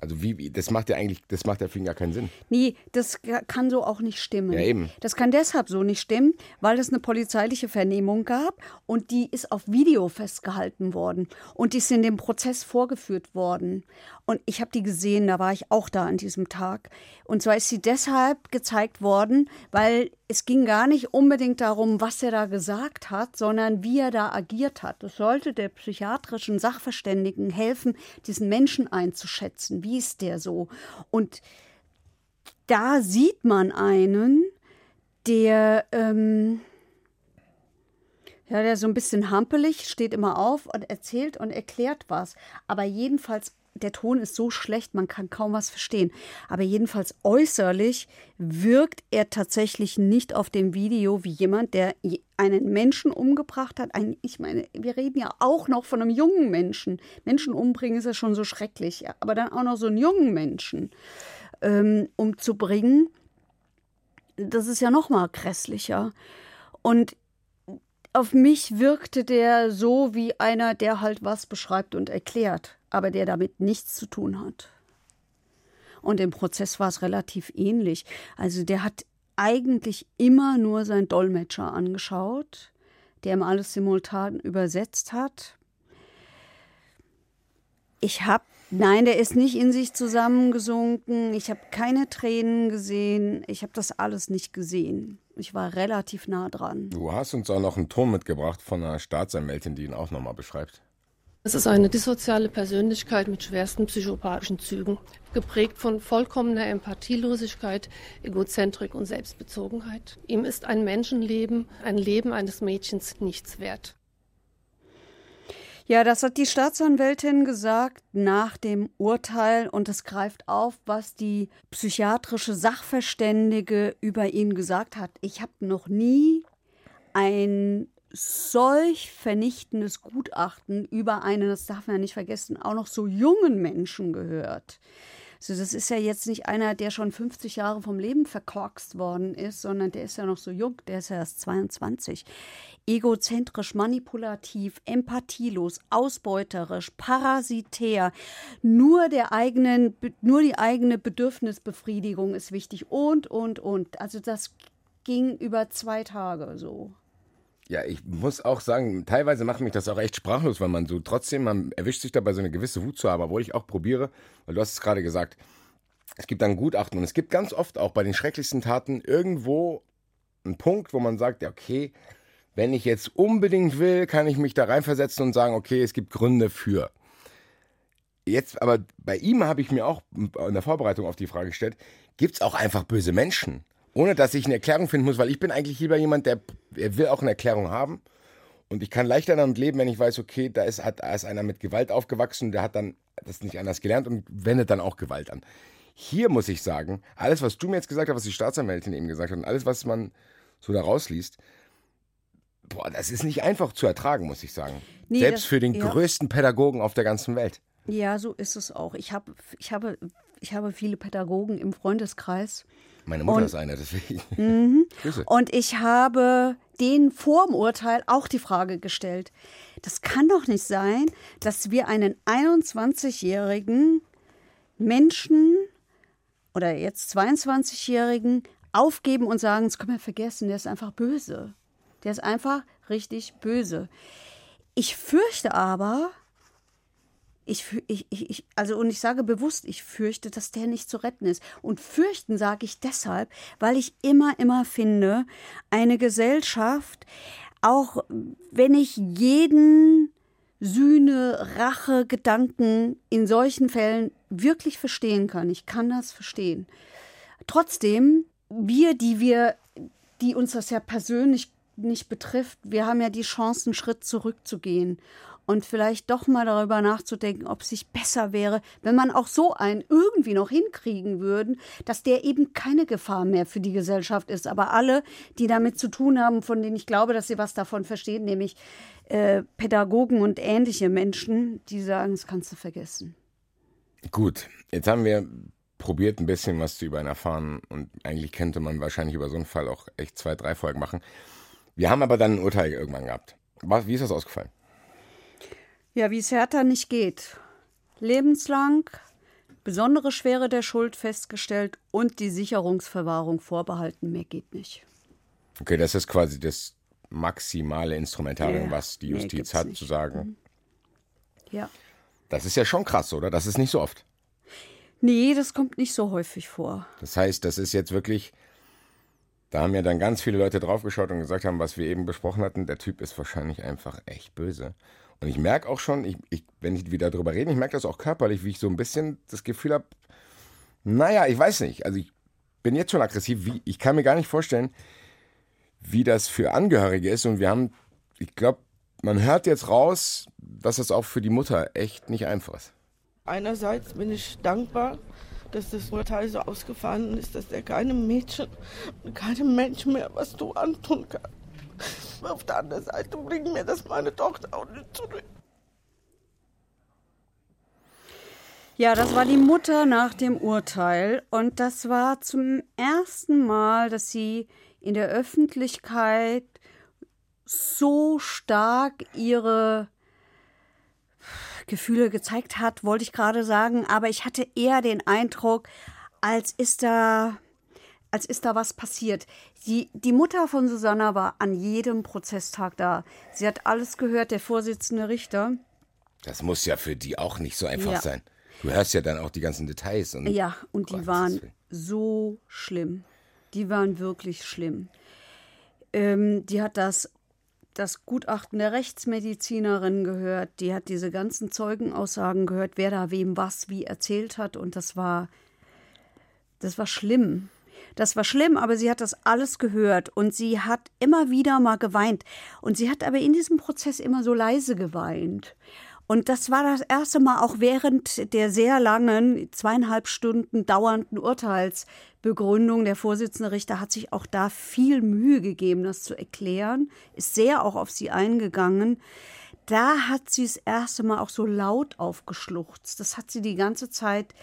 Also wie, wie das macht ja eigentlich, das macht ja für ihn gar keinen Sinn. Nee, das ka- kann so auch nicht stimmen. Ja, eben. Das kann deshalb so nicht stimmen, weil es eine polizeiliche Vernehmung gab und die ist auf Video festgehalten worden und die ist in dem Prozess vorgeführt worden. Und ich habe die gesehen, da war ich auch da an diesem Tag. Und zwar ist sie deshalb gezeigt worden, weil es ging gar nicht unbedingt darum, was er da gesagt hat, sondern wie er da agiert hat. Das sollte der psychiatrischen Sachverständigen helfen, diesen Menschen einzuschätzen. Wie ist der so? Und da sieht man einen, der, ähm, ja, der so ein bisschen hampelig steht immer auf und erzählt und erklärt was. Aber jedenfalls, der Ton ist so schlecht, man kann kaum was verstehen. Aber jedenfalls äußerlich wirkt er tatsächlich nicht auf dem Video wie jemand, der einen Menschen umgebracht hat. Ein, ich meine, wir reden ja auch noch von einem jungen Menschen. Menschen umbringen ist ja schon so schrecklich, aber dann auch noch so einen jungen Menschen ähm, umzubringen, das ist ja noch mal grässlicher. Und auf mich wirkte der so wie einer, der halt was beschreibt und erklärt, aber der damit nichts zu tun hat. Und im Prozess war es relativ ähnlich. Also der hat eigentlich immer nur seinen Dolmetscher angeschaut, der ihm alles simultan übersetzt hat. Ich habe, nein, der ist nicht in sich zusammengesunken. Ich habe keine Tränen gesehen. Ich habe das alles nicht gesehen. Ich war relativ nah dran. Du hast uns auch noch einen Ton mitgebracht von einer Staatsanwältin, die ihn auch nochmal beschreibt. Es ist eine dissoziale Persönlichkeit mit schwersten psychopathischen Zügen, geprägt von vollkommener Empathielosigkeit, Egozentrik und Selbstbezogenheit. Ihm ist ein Menschenleben, ein Leben eines Mädchens nichts wert. Ja, das hat die Staatsanwältin gesagt nach dem Urteil und es greift auf, was die psychiatrische Sachverständige über ihn gesagt hat. Ich habe noch nie ein solch vernichtendes Gutachten über einen, das darf man ja nicht vergessen, auch noch so jungen Menschen gehört. Also das ist ja jetzt nicht einer, der schon 50 Jahre vom Leben verkorkst worden ist, sondern der ist ja noch so jung, der ist ja erst 22. Egozentrisch, manipulativ, empathielos, ausbeuterisch, parasitär. Nur der eigenen, nur die eigene Bedürfnisbefriedigung ist wichtig und, und, und. Also das ging über zwei Tage so. Ja, ich muss auch sagen, teilweise macht mich das auch echt sprachlos, weil man so trotzdem, man erwischt sich dabei so eine gewisse Wut zu haben, obwohl ich auch probiere, weil du hast es gerade gesagt, es gibt dann Gutachten und es gibt ganz oft auch bei den schrecklichsten Taten irgendwo einen Punkt, wo man sagt, ja, okay, wenn ich jetzt unbedingt will, kann ich mich da reinversetzen und sagen, okay, es gibt Gründe für. Jetzt, aber bei ihm habe ich mir auch in der Vorbereitung auf die Frage gestellt, gibt es auch einfach böse Menschen? Ohne dass ich eine Erklärung finden muss, weil ich bin eigentlich lieber jemand, der, der will auch eine Erklärung haben. Und ich kann leichter damit leben, wenn ich weiß, okay, da ist, hat, da ist einer mit Gewalt aufgewachsen, der hat dann das nicht anders gelernt und wendet dann auch Gewalt an. Hier muss ich sagen, alles, was du mir jetzt gesagt hast, was die Staatsanwältin eben gesagt hat und alles, was man so da rausliest, boah, das ist nicht einfach zu ertragen, muss ich sagen. Nee, Selbst das, für den ja. größten Pädagogen auf der ganzen Welt. Ja, so ist es auch. Ich, hab, ich, habe, ich habe viele Pädagogen im Freundeskreis meine Mutter und, ist eine, deswegen. Mhm. Und ich habe den vorm Urteil auch die Frage gestellt. Das kann doch nicht sein, dass wir einen 21-jährigen Menschen oder jetzt 22-jährigen aufgeben und sagen, das können wir vergessen, der ist einfach böse. Der ist einfach richtig böse. Ich fürchte aber, ich, ich, ich, also und ich sage bewusst, ich fürchte, dass der nicht zu retten ist. Und fürchten sage ich deshalb, weil ich immer, immer finde, eine Gesellschaft, auch wenn ich jeden Sühne, Rache, Gedanken in solchen Fällen wirklich verstehen kann. Ich kann das verstehen. Trotzdem, wir, die wir, die uns das ja persönlich nicht betrifft, wir haben ja die Chance, einen Schritt zurückzugehen und vielleicht doch mal darüber nachzudenken, ob es sich besser wäre, wenn man auch so einen irgendwie noch hinkriegen würden, dass der eben keine Gefahr mehr für die Gesellschaft ist. Aber alle, die damit zu tun haben, von denen ich glaube, dass sie was davon verstehen, nämlich äh, Pädagogen und ähnliche Menschen, die sagen, das kannst du vergessen. Gut, jetzt haben wir probiert, ein bisschen was zu über ihn erfahren und eigentlich könnte man wahrscheinlich über so einen Fall auch echt zwei, drei Folgen machen. Wir haben aber dann ein Urteil irgendwann gehabt. Wie ist das ausgefallen? Ja, wie es Hertha nicht geht. Lebenslang, besondere Schwere der Schuld festgestellt und die Sicherungsverwahrung vorbehalten. Mehr geht nicht. Okay, das ist quasi das maximale Instrumentarium, ja, was die Justiz hat, nicht. zu sagen. Mhm. Ja. Das ist ja schon krass, oder? Das ist nicht so oft. Nee, das kommt nicht so häufig vor. Das heißt, das ist jetzt wirklich. Da haben ja dann ganz viele Leute draufgeschaut und gesagt haben, was wir eben besprochen hatten. Der Typ ist wahrscheinlich einfach echt böse. Und ich merke auch schon, ich, ich, wenn ich wieder darüber rede, ich merke das auch körperlich, wie ich so ein bisschen das Gefühl habe, naja, ich weiß nicht. Also ich bin jetzt schon aggressiv. Wie, ich kann mir gar nicht vorstellen, wie das für Angehörige ist. Und wir haben, ich glaube, man hört jetzt raus, dass das auch für die Mutter echt nicht einfach ist. Einerseits bin ich dankbar, dass das Urteil so ausgefallen ist, dass er keine Mädchen, keine Menschen mehr was du antun kann. Auf der anderen Seite bringt mir das meine Tochter auch nicht zurück. Ja, das war die Mutter nach dem Urteil. Und das war zum ersten Mal, dass sie in der Öffentlichkeit so stark ihre Gefühle gezeigt hat, wollte ich gerade sagen. Aber ich hatte eher den Eindruck, als ist da als ist da was passiert. Die, die Mutter von Susanna war an jedem Prozesstag da. Sie hat alles gehört, der Vorsitzende Richter. Das muss ja für die auch nicht so einfach ja. sein. Du hörst ja dann auch die ganzen Details. Und ja, und die waren so schlimm. Die waren wirklich schlimm. Ähm, die hat das, das Gutachten der Rechtsmedizinerin gehört. Die hat diese ganzen Zeugenaussagen gehört, wer da wem was wie erzählt hat. Und das war, das war schlimm. Das war schlimm, aber sie hat das alles gehört und sie hat immer wieder mal geweint. Und sie hat aber in diesem Prozess immer so leise geweint. Und das war das erste Mal auch während der sehr langen, zweieinhalb Stunden dauernden Urteilsbegründung. Der Vorsitzende Richter hat sich auch da viel Mühe gegeben, das zu erklären, ist sehr auch auf sie eingegangen. Da hat sie das erste Mal auch so laut aufgeschluchzt. Das hat sie die ganze Zeit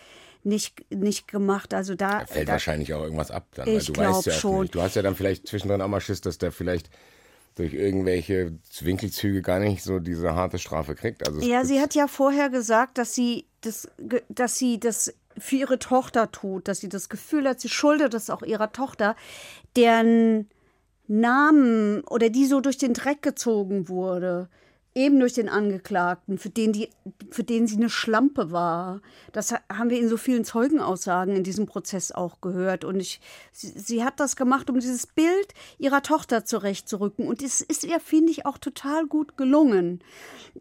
nicht, nicht gemacht. Also da, da fällt da, wahrscheinlich auch irgendwas ab dann, weil du weißt ja schon. nicht. Du hast ja dann vielleicht zwischendrin auch mal Schiss, dass der vielleicht durch irgendwelche Winkelzüge gar nicht so diese harte Strafe kriegt. Also ja, sie hat ja vorher gesagt, dass sie das, dass sie das für ihre Tochter tut, dass sie das Gefühl hat, sie schuldet es auch ihrer Tochter, deren Namen oder die so durch den Dreck gezogen wurde eben durch den Angeklagten, für den, die, für den sie eine Schlampe war. Das haben wir in so vielen Zeugenaussagen in diesem Prozess auch gehört. Und ich, sie, sie hat das gemacht, um dieses Bild ihrer Tochter zurechtzurücken. Und es ist ihr, finde ich, auch total gut gelungen.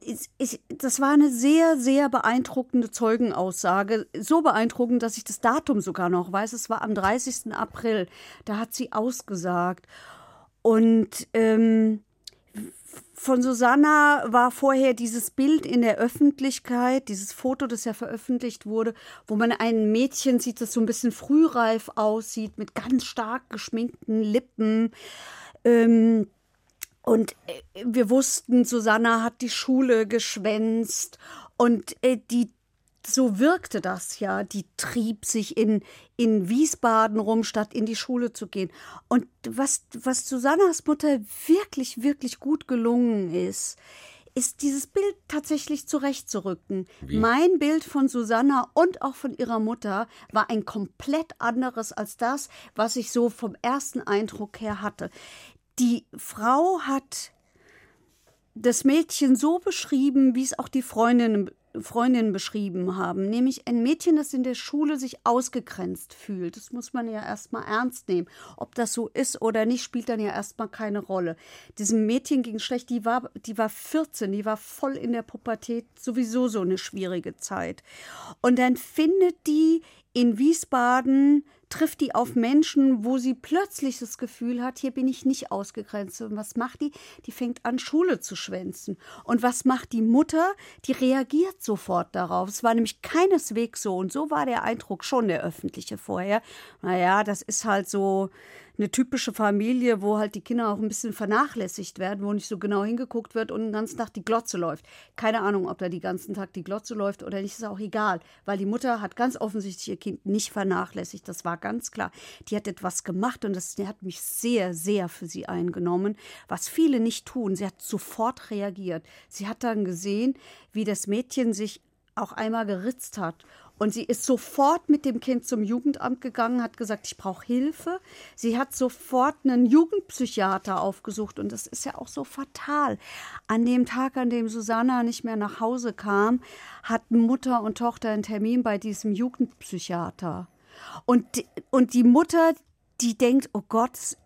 Ich, ich, das war eine sehr, sehr beeindruckende Zeugenaussage. So beeindruckend, dass ich das Datum sogar noch weiß. Es war am 30. April. Da hat sie ausgesagt. Und ähm, von Susanna war vorher dieses Bild in der Öffentlichkeit, dieses Foto, das ja veröffentlicht wurde, wo man ein Mädchen sieht, das so ein bisschen frühreif aussieht, mit ganz stark geschminkten Lippen. Ähm, und äh, wir wussten, Susanna hat die Schule geschwänzt und äh, die so wirkte das ja. Die trieb sich in, in Wiesbaden rum, statt in die Schule zu gehen. Und was, was Susannas Mutter wirklich, wirklich gut gelungen ist, ist dieses Bild tatsächlich zurechtzurücken. Wie? Mein Bild von Susanna und auch von ihrer Mutter war ein komplett anderes als das, was ich so vom ersten Eindruck her hatte. Die Frau hat das Mädchen so beschrieben, wie es auch die Freundinnen Freundinnen beschrieben haben, nämlich ein Mädchen, das in der Schule sich ausgegrenzt fühlt. Das muss man ja erstmal ernst nehmen. Ob das so ist oder nicht, spielt dann ja erstmal keine Rolle. Diesem Mädchen ging schlecht, die war, die war 14, die war voll in der Pubertät, sowieso so eine schwierige Zeit. Und dann findet die in Wiesbaden trifft die auf Menschen, wo sie plötzlich das Gefühl hat, hier bin ich nicht ausgegrenzt. Und was macht die? Die fängt an, Schule zu schwänzen. Und was macht die Mutter? Die reagiert sofort darauf. Es war nämlich keineswegs so. Und so war der Eindruck schon der öffentliche vorher. Naja, das ist halt so, eine typische Familie, wo halt die Kinder auch ein bisschen vernachlässigt werden, wo nicht so genau hingeguckt wird und den ganzen Tag die Glotze läuft. Keine Ahnung, ob da die ganzen Tag die Glotze läuft oder nicht, ist auch egal, weil die Mutter hat ganz offensichtlich ihr Kind nicht vernachlässigt, das war ganz klar. Die hat etwas gemacht und das hat mich sehr, sehr für sie eingenommen, was viele nicht tun. Sie hat sofort reagiert. Sie hat dann gesehen, wie das Mädchen sich auch einmal geritzt hat und sie ist sofort mit dem Kind zum Jugendamt gegangen, hat gesagt, ich brauche Hilfe. Sie hat sofort einen Jugendpsychiater aufgesucht. Und das ist ja auch so fatal. An dem Tag, an dem Susanna nicht mehr nach Hause kam, hatten Mutter und Tochter einen Termin bei diesem Jugendpsychiater. Und, und die Mutter, die denkt, oh Gott,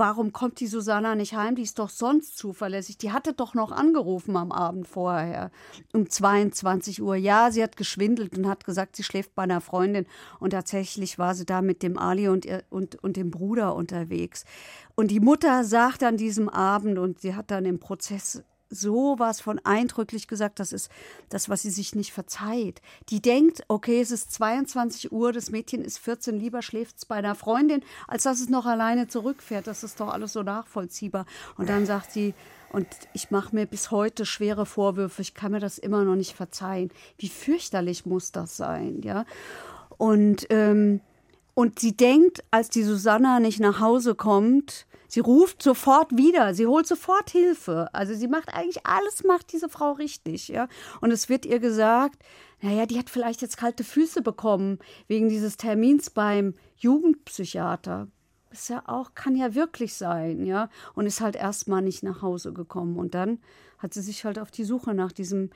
warum kommt die Susanna nicht heim? Die ist doch sonst zuverlässig. Die hatte doch noch angerufen am Abend vorher um 22 Uhr. Ja, sie hat geschwindelt und hat gesagt, sie schläft bei einer Freundin. Und tatsächlich war sie da mit dem Ali und, ihr, und, und dem Bruder unterwegs. Und die Mutter sagt an diesem Abend, und sie hat dann im Prozess so was von eindrücklich gesagt, das ist das, was sie sich nicht verzeiht. Die denkt, okay, es ist 22 Uhr, das Mädchen ist 14, lieber schläft es bei einer Freundin, als dass es noch alleine zurückfährt. Das ist doch alles so nachvollziehbar. Und dann sagt sie, und ich mache mir bis heute schwere Vorwürfe, ich kann mir das immer noch nicht verzeihen. Wie fürchterlich muss das sein, ja? Und, ähm, und sie denkt, als die Susanna nicht nach Hause kommt, Sie ruft sofort wieder, sie holt sofort Hilfe. Also sie macht eigentlich alles, macht diese Frau richtig, ja. Und es wird ihr gesagt, naja, die hat vielleicht jetzt kalte Füße bekommen wegen dieses Termins beim Jugendpsychiater. Ist ja auch, kann ja wirklich sein, ja. Und ist halt erstmal nicht nach Hause gekommen. Und dann hat sie sich halt auf die Suche nach diesem,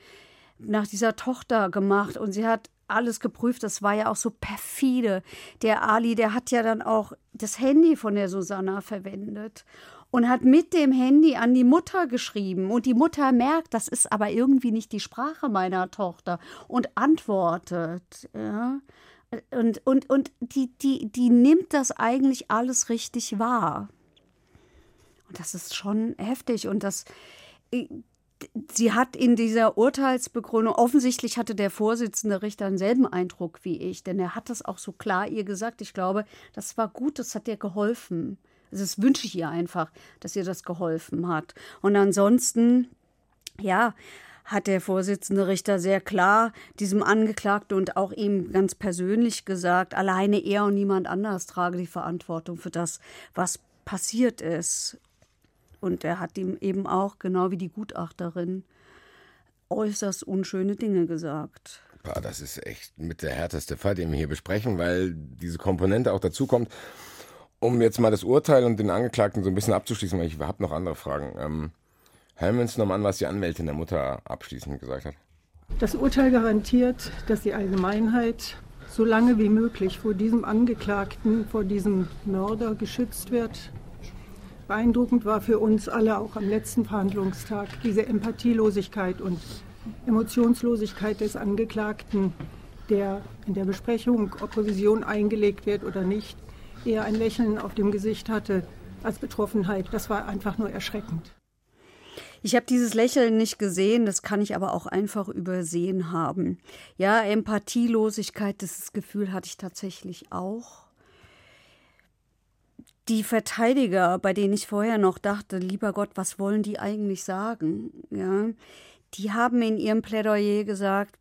nach dieser Tochter gemacht und sie hat alles geprüft. Das war ja auch so perfide. Der Ali, der hat ja dann auch das Handy von der Susanna verwendet und hat mit dem Handy an die Mutter geschrieben. Und die Mutter merkt, das ist aber irgendwie nicht die Sprache meiner Tochter und antwortet. Ja. Und, und, und die, die, die nimmt das eigentlich alles richtig wahr. Und das ist schon heftig. Und das, äh, sie hat in dieser Urteilsbegründung, offensichtlich hatte der Vorsitzende Richter denselben Eindruck wie ich, denn er hat das auch so klar ihr gesagt. Ich glaube, das war gut, das hat ihr geholfen. Also das wünsche ich ihr einfach, dass ihr das geholfen hat. Und ansonsten, ja, hat der Vorsitzende Richter sehr klar diesem Angeklagten und auch ihm ganz persönlich gesagt, alleine er und niemand anders trage die Verantwortung für das, was passiert ist. Und er hat ihm eben auch, genau wie die Gutachterin, äußerst unschöne Dinge gesagt. Das ist echt mit der härteste Fall, den wir hier besprechen, weil diese Komponente auch dazu kommt. Um jetzt mal das Urteil und den Angeklagten so ein bisschen abzuschließen, weil ich habe noch andere Fragen. Ähm, hören wir uns nochmal an, was die Anwältin der Mutter abschließend gesagt hat. Das Urteil garantiert, dass die Allgemeinheit so lange wie möglich vor diesem Angeklagten, vor diesem Mörder geschützt wird Beeindruckend war für uns alle auch am letzten Verhandlungstag diese Empathielosigkeit und Emotionslosigkeit des Angeklagten, der in der Besprechung, ob Revision eingelegt wird oder nicht, eher ein Lächeln auf dem Gesicht hatte als Betroffenheit. Das war einfach nur erschreckend. Ich habe dieses Lächeln nicht gesehen, das kann ich aber auch einfach übersehen haben. Ja, Empathielosigkeit, das Gefühl hatte ich tatsächlich auch die Verteidiger, bei denen ich vorher noch dachte, lieber Gott, was wollen die eigentlich sagen? Ja, die haben in ihrem Plädoyer gesagt,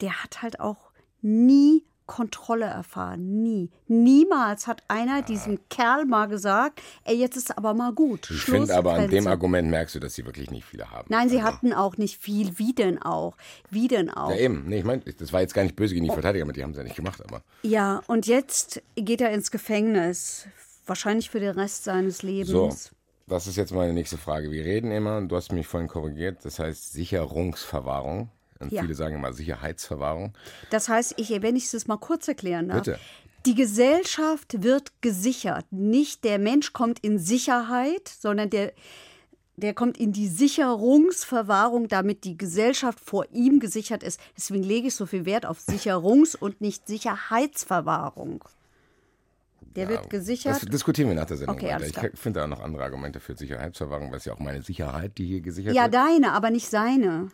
der hat halt auch nie Kontrolle erfahren. Nie. Niemals hat einer diesem Kerl mal gesagt, ey, jetzt ist aber mal gut. Ich finde aber an dem Argument merkst du, dass sie wirklich nicht viele haben. Nein, sie also. hatten auch nicht viel. Wie denn auch? Wie denn auch? Ja, eben. Nee, ich meine, das war jetzt gar nicht böse gegen die Verteidiger, aber die haben es ja nicht gemacht, aber. Ja, und jetzt geht er ins Gefängnis Wahrscheinlich für den Rest seines Lebens. So, das ist jetzt meine nächste Frage. Wir reden immer, du hast mich vorhin korrigiert, das heißt Sicherungsverwahrung. Und ja. viele sagen immer Sicherheitsverwahrung. Das heißt, ich, wenn ich es mal kurz erklären darf. Bitte. Die Gesellschaft wird gesichert. Nicht der Mensch kommt in Sicherheit, sondern der, der kommt in die Sicherungsverwahrung, damit die Gesellschaft vor ihm gesichert ist. Deswegen lege ich so viel Wert auf Sicherungs- und nicht Sicherheitsverwahrung. Der ja, wird gesichert. Das diskutieren wir nach der Sendung okay, weiter. Ich finde da noch andere Argumente für Sicherheitsverwahrung, weil es ja auch meine Sicherheit, die hier gesichert ja, wird. Ja, deine, aber nicht seine.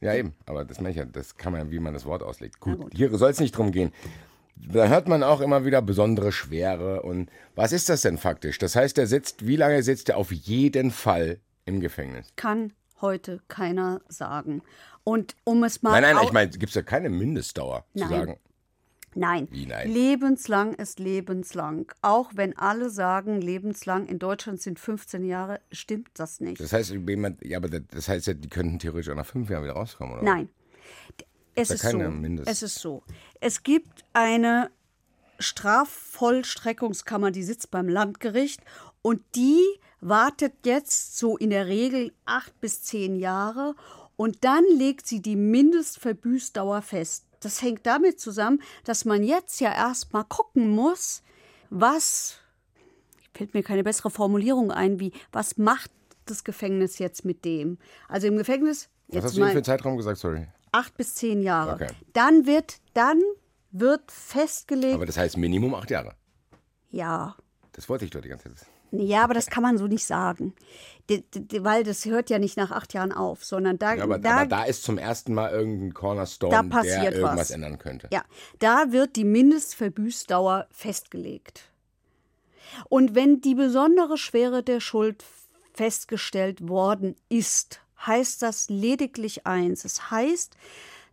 Ja, eben. Aber das, ja, das kann man, wie man das Wort auslegt. Gut, gut. hier soll es nicht drum gehen. Da hört man auch immer wieder besondere Schwere. Und was ist das denn faktisch? Das heißt, er sitzt, wie lange sitzt er auf jeden Fall im Gefängnis? Kann heute keiner sagen. Und um es mal. Nein, nein, ich meine, gibt es ja keine Mindestdauer nein. zu sagen. Nein. Nein? Lebenslang ist lebenslang. Auch wenn alle sagen, lebenslang in Deutschland sind 15 Jahre, stimmt das nicht. Das heißt, jemand, ja, aber das heißt ja, die könnten theoretisch auch nach fünf Jahren wieder rauskommen, oder? Nein. Es ist, so. es ist so. Es gibt eine Strafvollstreckungskammer, die sitzt beim Landgericht und die wartet jetzt so in der Regel acht bis zehn Jahre und dann legt sie die Mindestverbüßdauer fest. Das hängt damit zusammen, dass man jetzt ja erstmal gucken muss, was, fällt mir keine bessere Formulierung ein, wie, was macht das Gefängnis jetzt mit dem? Also im Gefängnis. Was hast du für einen Zeitraum gesagt, sorry? Acht bis zehn Jahre. Okay. Dann wird, dann wird festgelegt. Aber das heißt Minimum acht Jahre. Ja. Das wollte ich doch die ganze Zeit. Ja, aber das kann man so nicht sagen. Die, die, weil das hört ja nicht nach acht Jahren auf, sondern da. Ja, aber, da, aber da ist zum ersten Mal irgendein Cornerstone, der irgendwas was. ändern könnte. Ja, da wird die Mindestverbüßdauer festgelegt. Und wenn die besondere Schwere der Schuld festgestellt worden ist, heißt das lediglich eins. Es heißt,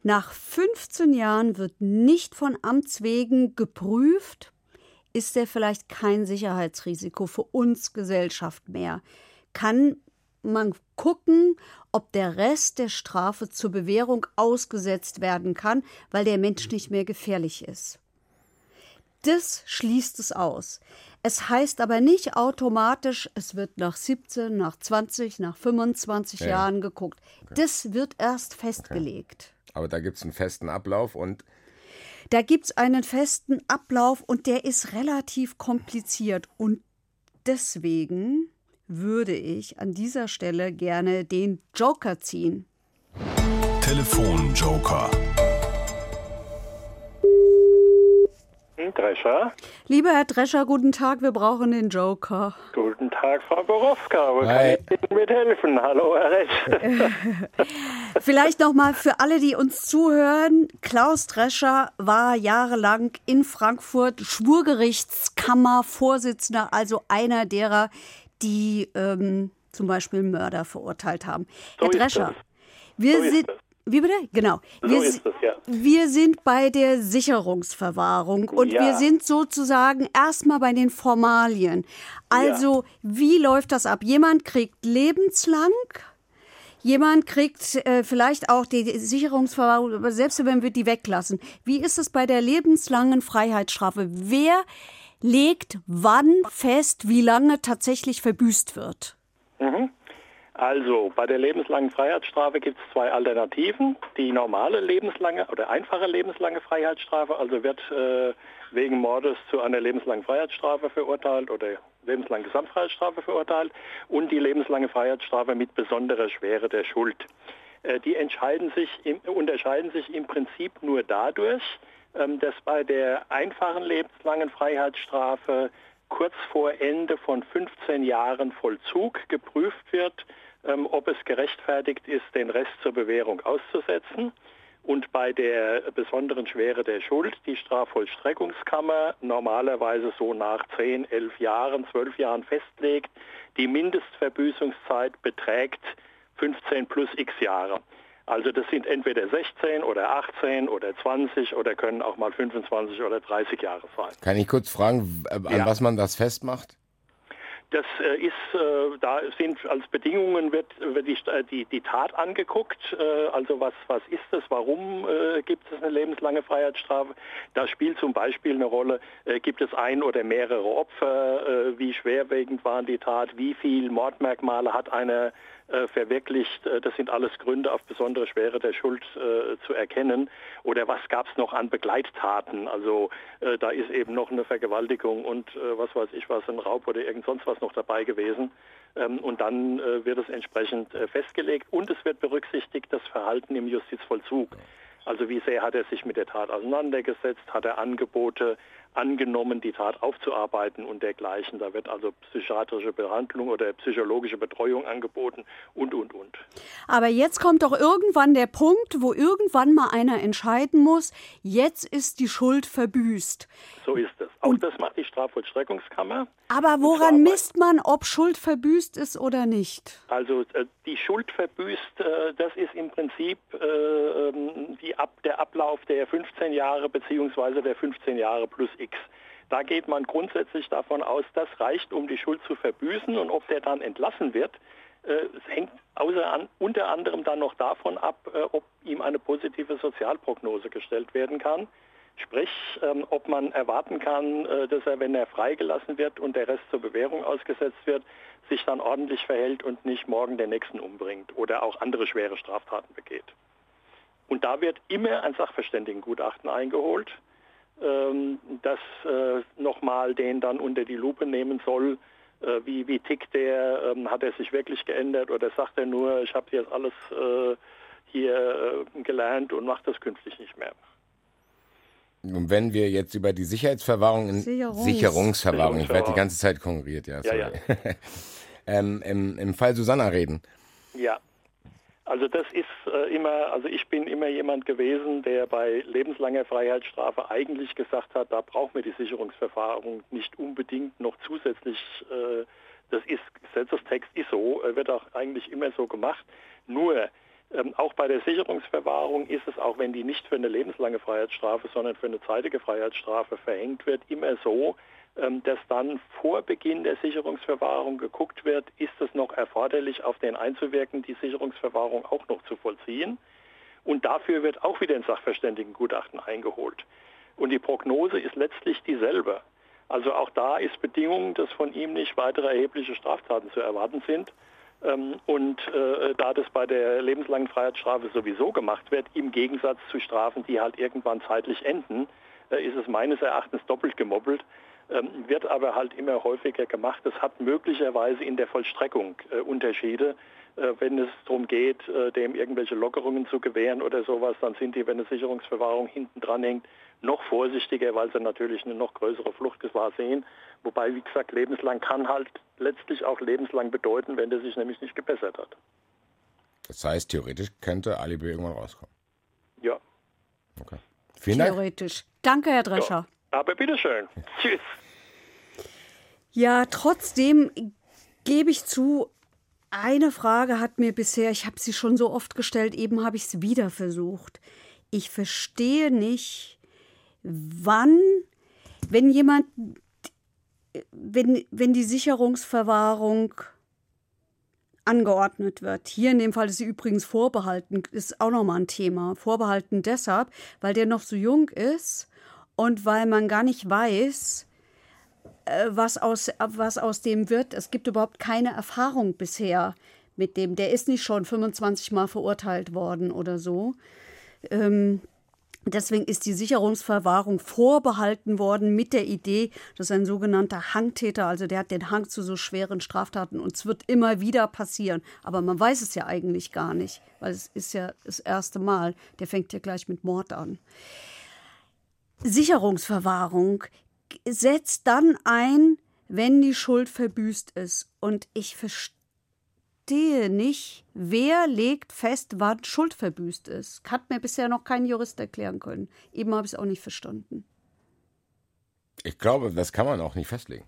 nach 15 Jahren wird nicht von Amts wegen geprüft, ist er vielleicht kein Sicherheitsrisiko für uns Gesellschaft mehr. Kann man gucken, ob der Rest der Strafe zur Bewährung ausgesetzt werden kann, weil der Mensch nicht mehr gefährlich ist. Das schließt es aus. Es heißt aber nicht automatisch, es wird nach 17, nach 20, nach 25 ja. Jahren geguckt. Okay. Das wird erst festgelegt. Okay. Aber da gibt es einen festen Ablauf und da gibt es einen festen Ablauf und der ist relativ kompliziert. Und deswegen würde ich an dieser Stelle gerne den Joker ziehen. Telefonjoker. Herrn Drescher. Lieber Herr Drescher, guten Tag, wir brauchen den Joker. Guten Tag, Frau Borowka. Wo kann ich Ihnen mithelfen? Hallo, Herr Resch. Vielleicht nochmal für alle, die uns zuhören. Klaus Drescher war jahrelang in Frankfurt Schwurgerichtskammervorsitzender, also einer derer, die ähm, zum Beispiel Mörder verurteilt haben. So Herr Drescher, wir So sind. Wie bitte? Genau. So Wir, es, ja. wir sind bei der Sicherungsverwahrung und Ja. wir sind sozusagen erstmal bei den Formalien. Also, wie läuft das ab? Jemand kriegt lebenslang, jemand kriegt äh, vielleicht auch die Sicherungsverwahrung, aber selbst wenn wir die weglassen. Wie ist es bei der lebenslangen Freiheitsstrafe? Wer legt wann fest, wie lange tatsächlich verbüßt wird? Mhm. Also, bei der lebenslangen Freiheitsstrafe gibt es zwei Alternativen. Die normale lebenslange oder einfache lebenslange Freiheitsstrafe, also wird äh, wegen Mordes zu einer lebenslangen Freiheitsstrafe verurteilt oder lebenslange Gesamtfreiheitsstrafe verurteilt und die lebenslange Freiheitsstrafe mit besonderer Schwere der Schuld. Äh, die entscheiden sich im, unterscheiden sich im Prinzip nur dadurch, dass bei der einfachen lebenslangen Freiheitsstrafe kurz vor Ende von 15 Jahren Vollzug geprüft wird, ähm, ob es gerechtfertigt ist, den Rest zur Bewährung auszusetzen. Und bei der besonderen Schwere der Schuld die Strafvollstreckungskammer normalerweise so nach 10, 11 Jahren, 12 Jahren festlegt, die Mindestverbüßungszeit beträgt 15 plus x Jahre. Also das sind entweder 16 oder 18 oder 20 oder können auch mal 25 oder 30 Jahre sein. Kann ich kurz fragen, an Ja. was man das festmacht? Das äh, ist, äh, da sind als Bedingungen wird, wird die, äh, die, die Tat angeguckt. Also was, was ist es? Warum gibt es eine lebenslange Freiheitsstrafe? Da spielt zum Beispiel eine Rolle, gibt es ein oder mehrere Opfer? Wie schwerwiegend waren die Tat? Wie viel Mordmerkmale hat eine verwirklicht? Äh, Das sind alles Gründe, auf besondere Schwere der Schuld äh, zu erkennen. Oder was gab es noch an Begleittaten? Also äh, da ist eben noch eine Vergewaltigung und äh, was weiß ich was, ein Raub oder irgend sonst was noch dabei gewesen. Ähm, und dann äh, wird es entsprechend äh, festgelegt und es wird berücksichtigt das Verhalten im Justizvollzug. Also wie sehr hat er sich mit der Tat auseinandergesetzt, hat er Angebote angenommen, die Tat aufzuarbeiten und dergleichen. Da wird also psychiatrische Behandlung oder psychologische Betreuung angeboten und, und, und. Aber jetzt kommt doch irgendwann der Punkt, wo irgendwann mal einer entscheiden muss, jetzt ist die Schuld verbüßt. So ist es. Auch das macht die Strafvollstreckungskammer. Aber woran misst man, ob Schuld verbüßt ist oder nicht? Also äh, die Schuld verbüßt, äh, das ist im Prinzip äh, ähm, die Ab der Ablauf der 15 Jahre beziehungsweise der 15 Jahre plus X. Da geht man grundsätzlich davon aus, das reicht, um die Schuld zu verbüßen und ob der dann entlassen wird, äh, hängt an, unter anderem dann noch davon ab, äh, ob ihm eine positive Sozialprognose gestellt werden kann. Sprich, ähm, ob man erwarten kann, äh, dass er, wenn er freigelassen wird und der Rest zur Bewährung ausgesetzt wird, sich dann ordentlich verhält und nicht morgen den Nächsten umbringt oder auch andere schwere Straftaten begeht. Und da wird immer ein Sachverständigengutachten eingeholt, ähm, das äh, nochmal den dann unter die Lupe nehmen soll, äh, wie, wie tickt der, ähm, hat er sich wirklich geändert oder sagt er nur, ich habe jetzt alles äh, hier äh, gelernt und mache das künftig nicht mehr. Und wenn wir jetzt über die Sicherheitsverwahrung in Sicherungs- Sicherungsverwahrung, ich werde die ganze Zeit konkurriert, ja. Ja, sorry. ähm, im, Im Fall Susanna reden. Ja, also das ist äh, immer, also ich bin immer jemand gewesen, der bei lebenslanger Freiheitsstrafe eigentlich gesagt hat, da braucht man die Sicherungsverfahrung nicht unbedingt noch zusätzlich, äh, das ist, Gesetzestext ist so, wird auch eigentlich immer so gemacht. Nur ähm, auch bei der Sicherungsverwahrung ist es, auch wenn die nicht für eine lebenslange Freiheitsstrafe, sondern für eine zeitige Freiheitsstrafe verhängt wird, immer so, dass dann vor Beginn der Sicherungsverwahrung geguckt wird, ist es noch erforderlich, auf den einzuwirken, die Sicherungsverwahrung auch noch zu vollziehen. Und dafür wird auch wieder ein Sachverständigengutachten eingeholt. Und die Prognose ist letztlich dieselbe. Also auch da ist Bedingung, dass von ihm nicht weitere erhebliche Straftaten zu erwarten sind. Ähm, Und äh, da das bei der lebenslangen Freiheitsstrafe sowieso gemacht wird, im Gegensatz zu Strafen, die halt irgendwann zeitlich enden, äh, ist es meines Erachtens doppelt gemoppelt, ähm, wird aber halt immer häufiger gemacht. Es hat möglicherweise in der Vollstreckung äh, Unterschiede. äh, wenn es darum geht, äh, dem irgendwelche Lockerungen zu gewähren oder sowas, dann sind die, wenn eine Sicherungsverwahrung hinten dran hängt, noch vorsichtiger, weil sie natürlich eine noch größere Fluchtgefahr sehen. Wobei, wie gesagt, lebenslang kann halt letztlich auch lebenslang bedeuten, wenn der sich nämlich nicht gebessert hat. Das heißt, theoretisch könnte Alibi irgendwann rauskommen. Ja. Okay. Vielen Dank. Theoretisch. Danke, Herr Drescher. Ja, aber bitteschön. Tschüss. Ja, trotzdem gebe ich zu, eine Frage hat mir bisher, ich habe sie schon so oft gestellt, eben habe ich es wieder versucht. Ich verstehe nicht, wann, wenn jemand, wenn, wenn die Sicherungsverwahrung angeordnet wird. Hier in dem Fall ist sie übrigens vorbehalten, ist auch nochmal ein Thema. Vorbehalten deshalb, weil der noch so jung ist und weil man gar nicht weiß, was aus, was aus dem wird. Es gibt überhaupt keine Erfahrung bisher mit dem. Der ist nicht schon 25 Mal verurteilt worden oder so. Ähm, Deswegen ist die Sicherungsverwahrung vorbehalten worden mit der Idee, dass ein sogenannter Hangtäter, also der hat den Hang zu so schweren Straftaten und es wird immer wieder passieren. Aber man weiß es ja eigentlich gar nicht, weil es ist ja das erste Mal. Der fängt ja gleich mit Mord an. Sicherungsverwahrung setzt dann ein, wenn die Schuld verbüßt ist. Und ich verstehe nicht, wer legt fest, wann Schuld verbüßt ist. Hat mir bisher noch kein Jurist erklären können. Eben habe ich es auch nicht verstanden. Ich glaube, das kann man auch nicht festlegen.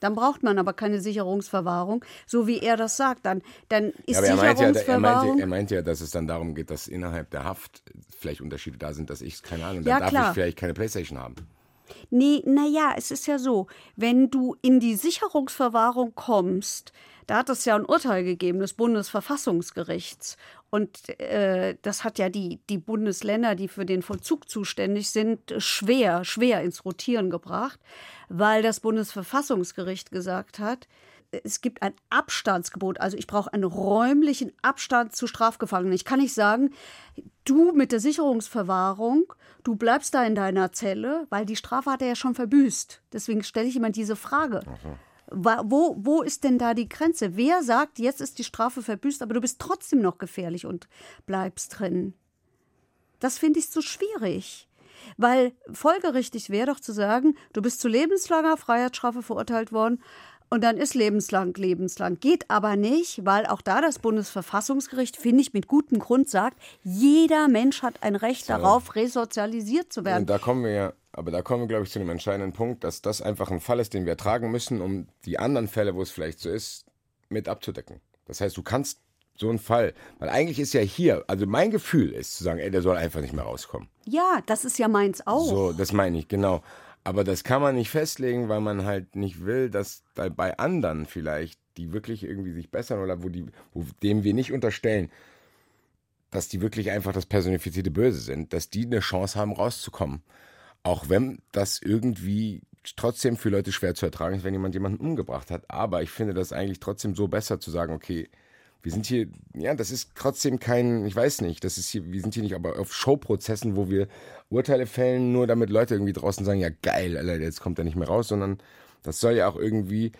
Dann braucht man aber keine Sicherungsverwahrung, so wie er das sagt. Dann, dann ist Ja, aber er meint ja, er, Sicherungsverwahrung. meint, er meint ja, dass es dann darum geht, dass innerhalb der Haft vielleicht Unterschiede da sind, dass ich, keine Ahnung, dann Ja, darf klar. ich vielleicht keine Playstation haben. Nee, naja, es ist ja so, wenn du in die Sicherungsverwahrung kommst, da hat es ja ein Urteil gegeben des Bundesverfassungsgerichts. Und äh, das hat ja die, die Bundesländer, die für den Vollzug zuständig sind, schwer, schwer ins Rotieren gebracht, weil das Bundesverfassungsgericht gesagt hat, es gibt ein Abstandsgebot. Also ich brauche einen räumlichen Abstand zu Strafgefangenen. Ich kann nicht sagen, du mit der Sicherungsverwahrung, du bleibst da in deiner Zelle, weil die Strafe hat er ja schon verbüßt. Deswegen stelle ich immer diese Frage. Wa- Wo, wo ist denn da die Grenze? Wer sagt, jetzt ist die Strafe verbüßt, aber du bist trotzdem noch gefährlich und bleibst drin? Das finde ich so schwierig. Weil folgerichtig wäre doch zu sagen, du bist zu lebenslanger Freiheitsstrafe verurteilt worden und dann ist lebenslang, lebenslang. Geht aber nicht, weil auch da das Bundesverfassungsgericht, finde ich, mit gutem Grund sagt, jeder Mensch hat ein Recht darauf, resozialisiert zu werden. Und da kommen wir ja, aber da kommen wir, glaube ich, zu dem entscheidenden Punkt, dass das einfach ein Fall ist, den wir tragen müssen, um die anderen Fälle, wo es vielleicht so ist, mit abzudecken. Das heißt, du kannst so einen Fall, weil eigentlich ist ja hier, also mein Gefühl ist zu sagen, ey, der soll einfach nicht mehr rauskommen. Ja, das ist ja meins auch. So, das meine ich, genau. Aber das kann man nicht festlegen, weil man halt nicht will, dass da bei anderen vielleicht, die wirklich irgendwie sich bessern oder wo die, wo dem wir nicht unterstellen, dass die wirklich einfach das personifizierte Böse sind, dass die eine Chance haben, rauszukommen. Auch wenn das irgendwie trotzdem für Leute schwer zu ertragen ist, wenn jemand jemanden umgebracht hat. Aber ich finde das eigentlich trotzdem so besser zu sagen, okay, wir sind hier, ja, das ist trotzdem kein, ich weiß nicht, das ist hier, wir sind hier nicht aber auf Showprozessen, wo wir Urteile fällen, nur damit Leute irgendwie draußen sagen, ja geil, Alter, jetzt kommt er nicht mehr raus, sondern das soll ja auch irgendwie,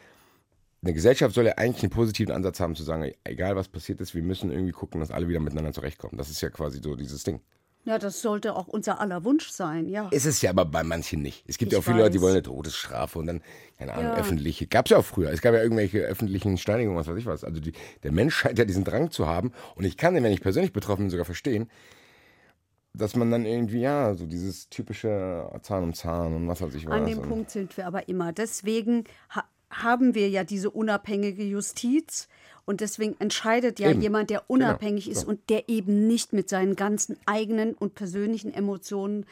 eine Gesellschaft soll ja eigentlich einen positiven Ansatz haben, zu sagen, egal was passiert ist, wir müssen irgendwie gucken, dass alle wieder miteinander zurechtkommen. Das ist ja quasi so dieses Ding. Ja, das sollte auch unser aller Wunsch sein, ja. Ist es ja aber bei manchen nicht. Es gibt Ich ja auch viele Leute, die weiß. wollen eine Todesstrafe und dann, keine Ahnung, Ja. öffentliche. Gab es ja auch früher. Es gab ja irgendwelche öffentlichen Steinigungen, was weiß ich was. Also die, der Mensch scheint ja diesen Drang zu haben. Und ich kann den, wenn ich persönlich betroffen bin, sogar verstehen, dass man dann irgendwie, ja, so dieses typische Zahn um Zahn und was weiß ich was. An dem Punkt sind wir aber immer. Deswegen ha haben wir ja diese unabhängige Justiz. Und deswegen entscheidet ja Eben. jemand, der unabhängig ist und der eben nicht mit seinen ganzen eigenen und persönlichen Emotionen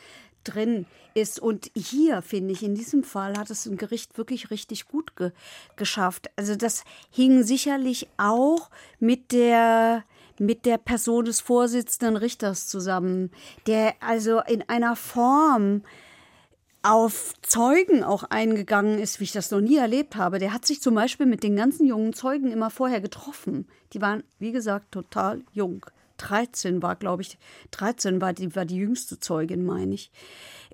drin ist. Und hier, finde ich, in diesem Fall hat es ein Gericht wirklich richtig gut ge geschafft. Also das hing sicherlich auch mit der mit der Person des Vorsitzenden Richters zusammen, der also in einer Form auf Zeugen auch eingegangen ist, wie ich das noch nie erlebt habe. Der hat sich zum Beispiel mit den ganzen jungen Zeugen immer vorher getroffen. Die waren, wie gesagt, total jung. 13 war, glaube ich, 13 war die, war die jüngste Zeugin, meine ich,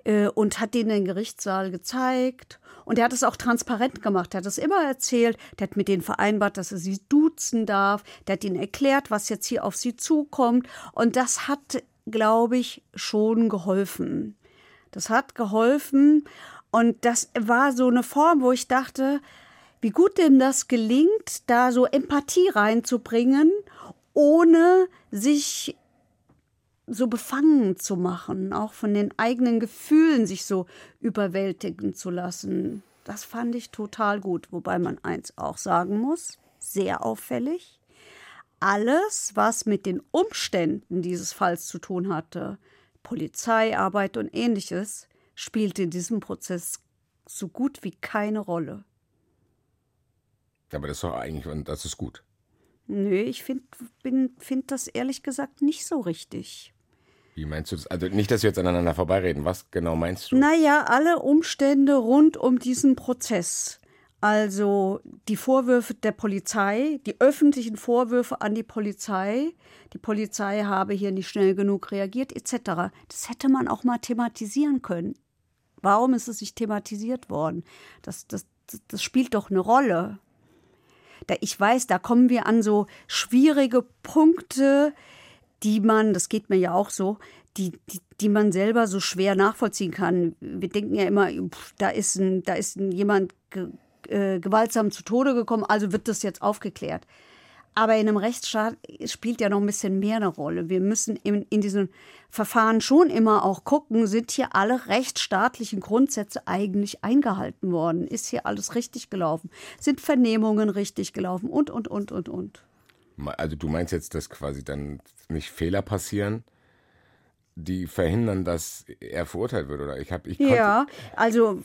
äh, und hat denen den Gerichtssaal gezeigt. Und er hat es auch transparent gemacht. Er hat es immer erzählt. Der hat mit denen vereinbart, dass er sie duzen darf. Der hat ihnen erklärt, was jetzt hier auf sie zukommt. Und das hat, glaube ich, schon geholfen. Das hat geholfen. Und das war so eine Form, wo ich dachte, wie gut dem das gelingt, da so Empathie reinzubringen, ohne sich so befangen zu machen, auch von den eigenen Gefühlen sich so überwältigen zu lassen. Das fand ich total gut, wobei man eins auch sagen muss, sehr auffällig. Alles, was mit den Umständen dieses Falls zu tun hatte, Polizeiarbeit und ähnliches, spielte in diesem Prozess so gut wie keine Rolle. Aber das ist doch eigentlich, und das ist gut. Nö, ich finde find das ehrlich gesagt nicht so richtig. Wie meinst du das? Also nicht, dass wir jetzt aneinander vorbeireden. Was genau meinst du? Naja, alle Umstände rund um diesen Prozess. Also die Vorwürfe der Polizei, die öffentlichen Vorwürfe an die Polizei, die Polizei habe hier nicht schnell genug reagiert, etc. Das hätte man auch mal thematisieren können. Warum ist es nicht thematisiert worden? Das, das, das spielt doch eine Rolle. Da, ich weiß, da kommen wir an so schwierige Punkte, die man, das geht mir ja auch so, die, die, die man selber so schwer nachvollziehen kann. Wir denken ja immer, pff, da ist, ein, da ist jemand äh, gewaltsam zu Tode gekommen, also wird das jetzt aufgeklärt. Aber in einem Rechtsstaat spielt ja noch ein bisschen mehr eine Rolle. Wir müssen in, in diesen Verfahren schon immer auch gucken, sind hier alle rechtsstaatlichen Grundsätze eigentlich eingehalten worden? Ist hier alles richtig gelaufen? Sind Vernehmungen richtig gelaufen? Und, und, und, und, und. Also du meinst jetzt, dass quasi dann nicht Fehler passieren, die verhindern, dass er verurteilt wird, oder? Ich habe, ich ja, also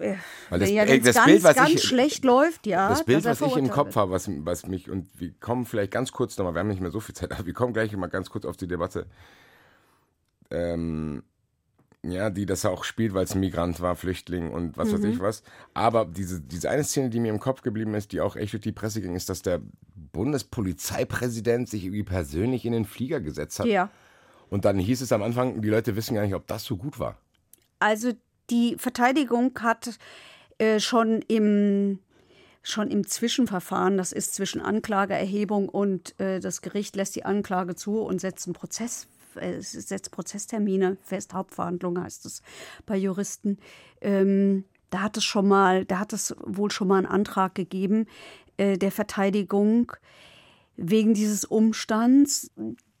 äh, das, ja, es ganz, Bild, ganz ich, schlecht läuft, ja. Das Bild, was ich im Kopf habe, was, was mich und wir kommen vielleicht ganz kurz nochmal, wir haben nicht mehr so viel Zeit, aber wir kommen gleich mal ganz kurz auf die Debatte. Ähm, ja, die das auch spielt, weil es ein Migrant war, Flüchtling und was mhm. weiß ich was. Aber diese, diese eine Szene, die mir im Kopf geblieben ist, die auch echt durch die Presse ging, ist, dass der Bundespolizeipräsident sich irgendwie persönlich in den Flieger gesetzt hat. Ja. Und dann hieß es am Anfang, die Leute wissen gar nicht, ob das so gut war. Also die Verteidigung hat äh, schon im schon im Zwischenverfahren, das ist zwischen Anklageerhebung und äh, das Gericht lässt die Anklage zu und setzt einen Prozess äh, setzt Prozesstermine fest, Hauptverhandlung heißt es bei Juristen. Ähm, da hat es schon mal, da hat es wohl schon mal einen Antrag gegeben äh, der Verteidigung wegen dieses Umstands.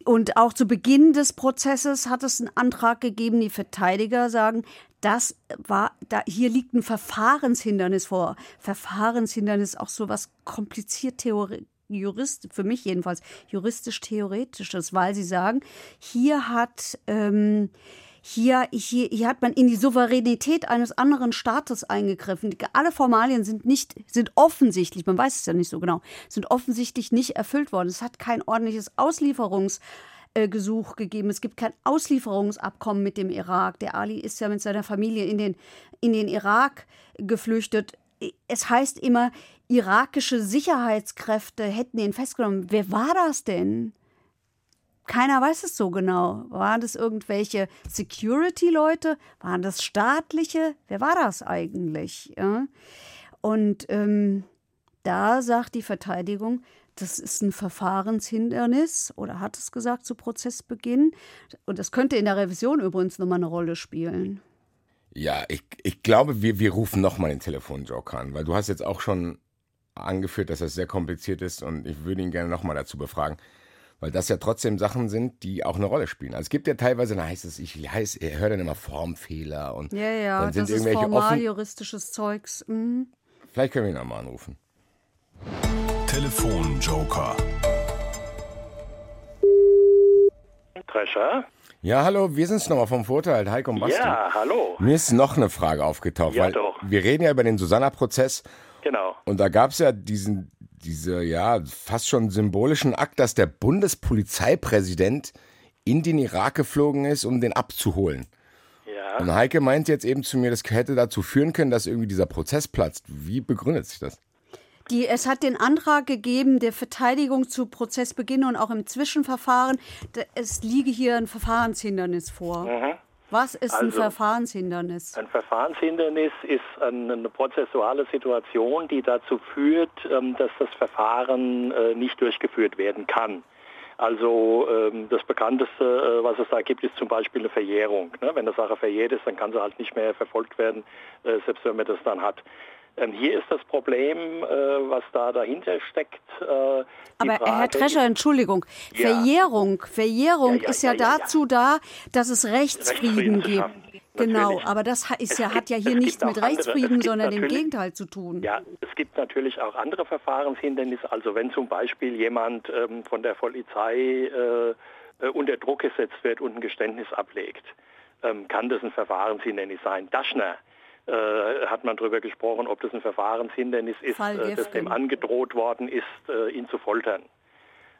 Und auch zu Beginn des Prozesses hat es einen Antrag gegeben, die Verteidiger sagen, das war, da, hier liegt ein Verfahrenshindernis vor. Verfahrenshindernis auch so was kompliziert Theorie Jurist, für mich jedenfalls, juristisch-theoretisches, weil sie sagen, hier hat, ähm, hier, hier, hier hat man in die Souveränität eines anderen Staates eingegriffen. Alle Formalien sind nicht, sind offensichtlich, man weiß es ja nicht so genau, sind offensichtlich nicht erfüllt worden. Es hat kein ordentliches Auslieferungsgesuch gegeben. Es gibt kein Auslieferungsabkommen mit dem Irak. Der Ali ist ja mit seiner Familie in den, in den Irak geflüchtet. Es heißt immer, irakische Sicherheitskräfte hätten ihn festgenommen. Wer war das denn? Keiner weiß es so genau. Waren das irgendwelche Security-Leute? Waren das staatliche? Wer war das eigentlich? Ja? Und ähm, da sagt die Verteidigung, das ist ein Verfahrenshindernis oder hat es gesagt zu Prozessbeginn. Und das könnte in der Revision übrigens nochmal eine Rolle spielen. Ja, ich, ich glaube, wir, wir rufen nochmal den Telefonjoker an, weil du hast jetzt auch schon angeführt, dass das sehr kompliziert ist und ich würde ihn gerne nochmal dazu befragen. Weil das ja trotzdem Sachen sind, die auch eine Rolle spielen. Also es gibt ja teilweise, da heißt es, ich heiß, er hört dann immer Formfehler und ja, ja, dann sind das irgendwelche ist formal offen juristisches Zeugs. Mhm. Vielleicht können wir ihn nochmal anrufen. Telefonjoker. Drescher? Ja, hallo, wir sind's nochmal vom Vorteil, Heiko und Basti. Ja, hallo. Mir ist noch eine Frage aufgetaucht, Ja, weil doch. wir reden ja über den Susanna-Prozess Genau. und da gab's ja diesen, diese, ja, fast schon symbolischen Akt, dass der Bundespolizeipräsident in den Irak geflogen ist, um den abzuholen. Ja. Und Heike meint jetzt eben zu mir, das hätte dazu führen können, dass irgendwie dieser Prozess platzt. Wie begründet sich das? Die, es hat den Antrag gegeben der Verteidigung zu Prozessbeginn und auch im Zwischenverfahren. Es liege hier ein Verfahrenshindernis vor. Mhm. Was ist also, ein Verfahrenshindernis? Ein Verfahrenshindernis ist eine prozessuale Situation, die dazu führt, ähm, dass das Verfahren äh, nicht durchgeführt werden kann. Also ähm, das bekannteste, äh, was es da gibt, ist zum Beispiel eine Verjährung. Ne? Wenn eine Sache verjährt ist, dann kann sie halt nicht mehr verfolgt werden, äh, selbst wenn man das dann hat. Ähm, hier ist das Problem, äh, was da dahinter steckt. Äh, Aber Frage, Herr Drescher, Entschuldigung, ja. Verjährung, Verjährung ja, ja, ist ja, dazu da, dass es Rechtsfrieden, gibt. Genau, natürlich. aber das ist ja, hat ja hier nichts mit Rechtsfrieden, sondern im Gegenteil zu tun. Ja, es gibt natürlich auch andere Verfahrenshindernisse. Also wenn zum Beispiel jemand ähm, von der Polizei äh, äh, unter Druck gesetzt wird und ein Geständnis ablegt, ähm, kann das ein Verfahrenshindernis sein. Daschner äh, hat man darüber gesprochen, ob das ein Verfahrenshindernis ist, äh, das dem angedroht worden ist, äh, ihn zu foltern.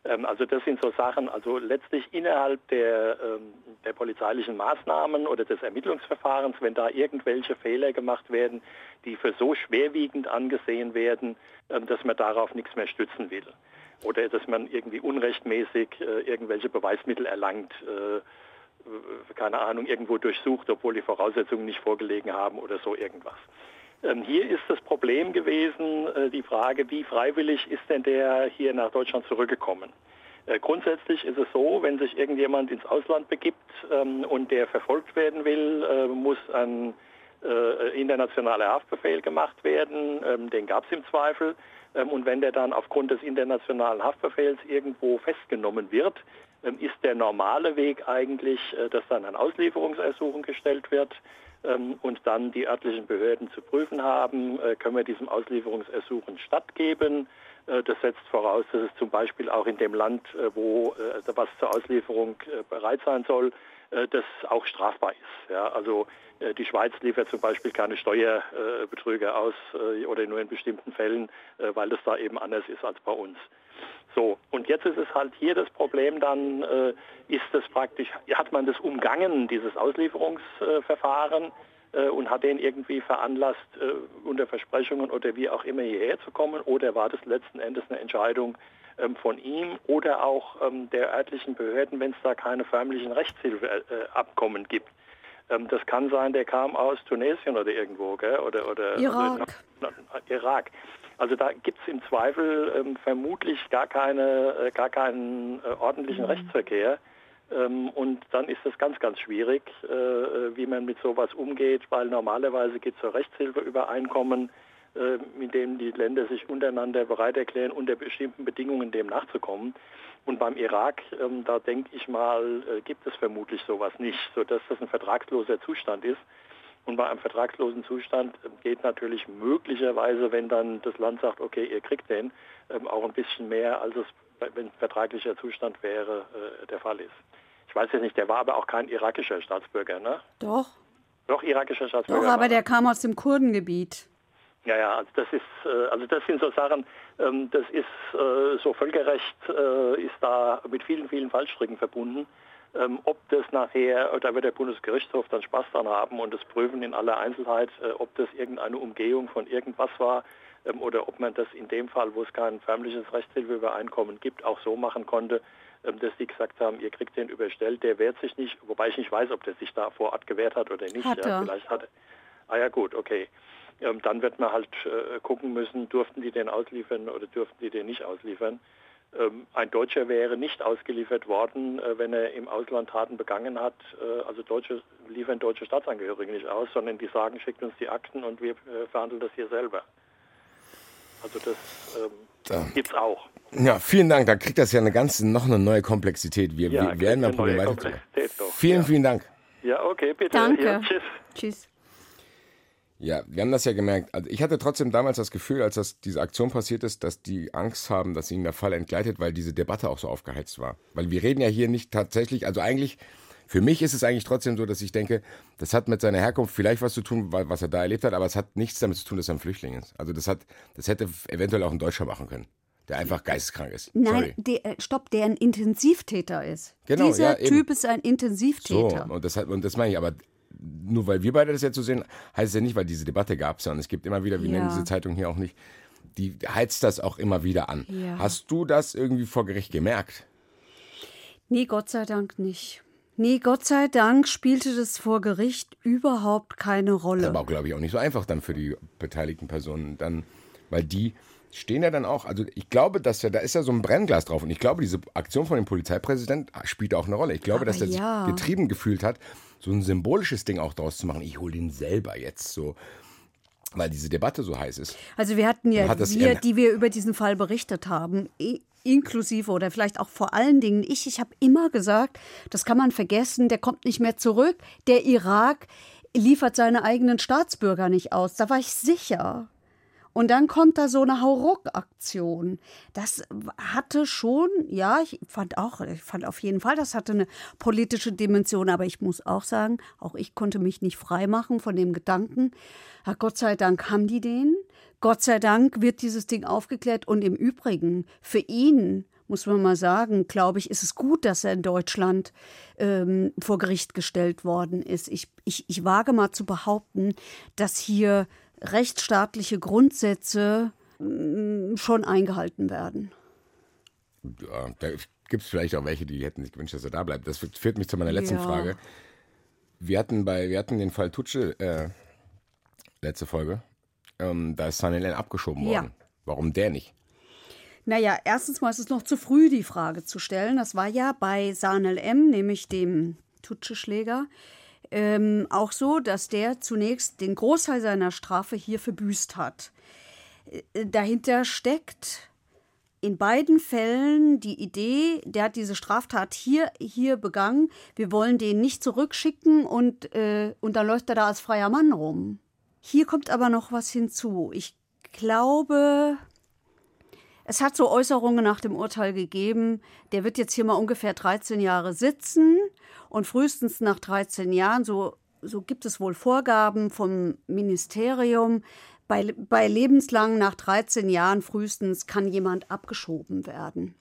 Ähm, also das sind so Sachen, also letztlich innerhalb der, ähm, der polizeilichen Maßnahmen oder des Ermittlungsverfahrens, wenn da irgendwelche Fehler gemacht werden, die für so schwerwiegend angesehen werden, ähm, dass man darauf nichts mehr stützen will. Oder dass man irgendwie unrechtmäßig äh, irgendwelche Beweismittel erlangt äh, keine Ahnung, irgendwo durchsucht, obwohl die Voraussetzungen nicht vorgelegen haben oder so irgendwas. Ähm, hier ist das Problem gewesen, äh, die Frage, wie freiwillig ist denn der hier nach Deutschland zurückgekommen? Äh, grundsätzlich ist es so, wenn sich irgendjemand ins Ausland begibt ähm, und der verfolgt werden will, äh, muss ein internationaler Haftbefehl gemacht werden. Ähm, den gab es im Zweifel. und wenn der dann aufgrund des internationalen Haftbefehls irgendwo festgenommen wird, ist der normale Weg eigentlich, äh, dass dann ein Auslieferungsersuchen gestellt wird ähm, und dann die örtlichen Behörden zu prüfen haben, äh, können wir diesem Auslieferungsersuchen stattgeben. Äh, das setzt voraus, dass es zum Beispiel auch in dem Land, wo was zur Auslieferung bereit sein soll, das auch strafbar ist. Ja, also die Schweiz liefert zum Beispiel keine Steuerbetrüger aus oder nur in bestimmten Fällen, weil das da eben anders ist als bei uns. So, und jetzt ist es halt hier das Problem dann, äh, ist das praktisch, hat man das umgangen, dieses Auslieferungsverfahren äh, und hat den irgendwie veranlasst, äh, unter Versprechungen oder wie auch immer hierher zu kommen oder war das letzten Endes eine Entscheidung ähm, von ihm oder auch ähm, der örtlichen Behörden, wenn es da keine förmlichen Rechtshilfeabkommen äh, gibt. Ähm, das kann sein, der kam aus Tunesien oder irgendwo, gell? Oder, oder, Irak. Oder, Irak. Also da gibt es im Zweifel ähm, vermutlich gar, keine, äh, gar keinen äh, ordentlichen mhm. Rechtsverkehr. Ähm, und dann ist es ganz, ganz schwierig, äh, äh, wie man mit sowas umgeht, weil normalerweise gibt es so Rechtshilfeübereinkommen, äh, mit denen die Länder sich untereinander bereit erklären, unter bestimmten Bedingungen dem nachzukommen. Und beim Irak, ähm, da denke ich mal, äh, gibt es vermutlich sowas nicht, sodass das ein vertragsloser Zustand ist. Und bei einem vertragslosen Zustand ähm, geht natürlich möglicherweise, wenn dann das Land sagt, okay, ihr kriegt den, ähm, auch ein bisschen mehr, als es, wenn vertraglicher Zustand wäre, äh, der Fall ist. Ich weiß jetzt nicht, der war aber auch kein irakischer Staatsbürger, ne? Doch. Doch, irakischer Staatsbürger. Doch, aber der kam aus dem Kurdengebiet. Ja, ja, also das ist, äh, also das sind so Sachen, ähm, das ist äh, so Völkerrecht ist da mit vielen, vielen Fallstricken verbunden. Ähm, ob das nachher, da wird der Bundesgerichtshof dann Spaß dran haben und das prüfen in aller Einzelheit, äh, ob das irgendeine Umgehung von irgendwas war ähm, oder ob man das in dem Fall, wo es kein förmliches Rechtshilfeübereinkommen gibt, auch so machen konnte, ähm, dass die gesagt haben, ihr kriegt den überstellt, der wehrt sich nicht, wobei ich nicht weiß, ob der sich da vor Ort gewehrt hat oder nicht. Hat ja, vielleicht hat Ah ja gut, okay. Ähm, dann wird man halt äh, gucken müssen, durften die den ausliefern oder durften die den nicht ausliefern. Ähm, ein Deutscher wäre nicht ausgeliefert worden, äh, wenn er im Ausland Taten begangen hat. Äh, also Deutsche liefern deutsche Staatsangehörige nicht aus, sondern die sagen, schickt uns die Akten und wir äh, verhandeln das hier selber. Also das ähm, gibt es auch. Ja, vielen Dank. Da kriegt das ja eine ganze, noch eine neue Komplexität. Wir, ja, wir werden probieren weiter. Vielen, ja. vielen Dank. Ja, okay, bitte. Danke. Ja, tschüss. Tschüss. Ja, wir haben das ja gemerkt. Also ich hatte trotzdem damals das Gefühl, als das, diese Aktion passiert ist, dass die Angst haben, dass ihnen der Fall entgleitet, weil diese Debatte auch so aufgeheizt war. Weil wir reden ja hier nicht tatsächlich, also eigentlich, für mich ist es eigentlich trotzdem so, dass ich denke, das hat mit seiner Herkunft vielleicht was zu tun, was er da erlebt hat, aber es hat nichts damit zu tun, dass er ein Flüchtling ist. Also das hat, das hätte eventuell auch ein Deutscher machen können der einfach geisteskrank ist. Nein, der, äh, stopp, der ein Intensivtäter ist. Genau, Dieser ja, Typ ist ein Intensivtäter. So, und das, hat, und das meine ich, aber nur weil wir beide das jetzt so sehen, heißt es ja nicht, weil diese Debatte gab es ja. Und es gibt immer wieder, wir ja. nennen diese Zeitung hier auch nicht, die heizt das auch immer wieder an. Ja. Hast du das irgendwie vor Gericht gemerkt? Nee, Gott sei Dank nicht. Nee, Gott sei Dank spielte das vor Gericht überhaupt keine Rolle. Aber auch, glaube ich, auch nicht so einfach dann für die beteiligten Personen. Dann, weil die stehen ja dann auch, also ich glaube, dass ja, da ist ja so ein Brennglas drauf. Und ich glaube, diese Aktion von dem Polizeipräsident spielt auch eine Rolle. Ich glaube, Aber dass er ja. sich getrieben gefühlt hat, so ein symbolisches Ding auch draus zu machen. Ich hole den selber jetzt so. Weil diese Debatte so heiß ist. Also wir hatten ja, hat wir, die wir über diesen Fall berichtet haben, inklusive oder vielleicht auch vor allen Dingen ich, ich habe immer gesagt, das kann man vergessen, der kommt nicht mehr zurück. Der Irak liefert seine eigenen Staatsbürger nicht aus. Da war ich sicher. Und dann kommt da so eine Hauruck-Aktion. Das hatte schon, ja, ich fand auch, ich fand auf jeden Fall, das hatte eine politische Dimension. Aber ich muss auch sagen, auch ich konnte mich nicht freimachen von dem Gedanken. Ja, Gott sei Dank haben die den. Gott sei Dank wird dieses Ding aufgeklärt. Und im Übrigen, für ihn, muss man mal sagen, glaube ich, ist es gut, dass er in Deutschland ähm, vor Gericht gestellt worden ist. Ich, ich, ich wage mal zu behaupten, dass hier rechtsstaatliche Grundsätze mm, schon eingehalten werden. Ja, da gibt es vielleicht auch welche, die hätten sich gewünscht, dass er da bleibt. Das führt- mich zu meiner letzten Ja. Frage. Wir hatten bei, wir hatten den Fall Tutsche, äh, letzte Folge. Ähm, da ist Sunny Len abgeschoben Ja. worden. Warum der nicht? Naja, erstens mal ist es noch zu früh, die Frage zu stellen. Das war ja bei Sanel M., nämlich dem Tutsche-Schläger, ähm, auch so, dass der zunächst den Großteil seiner Strafe hier verbüßt hat. Äh, dahinter steckt in beiden Fällen die Idee, der hat diese Straftat hier, hier begangen, wir wollen den nicht zurückschicken und, äh, und dann läuft er da als freier Mann rum. Hier kommt aber noch was hinzu. Ich glaube, es hat so Äußerungen nach dem Urteil gegeben, der wird jetzt hier mal ungefähr 13 Jahre sitzen und frühestens nach 13 Jahren, so, so gibt es wohl Vorgaben vom Ministerium, bei, bei lebenslang nach 13 Jahren frühestens kann jemand abgeschoben werden.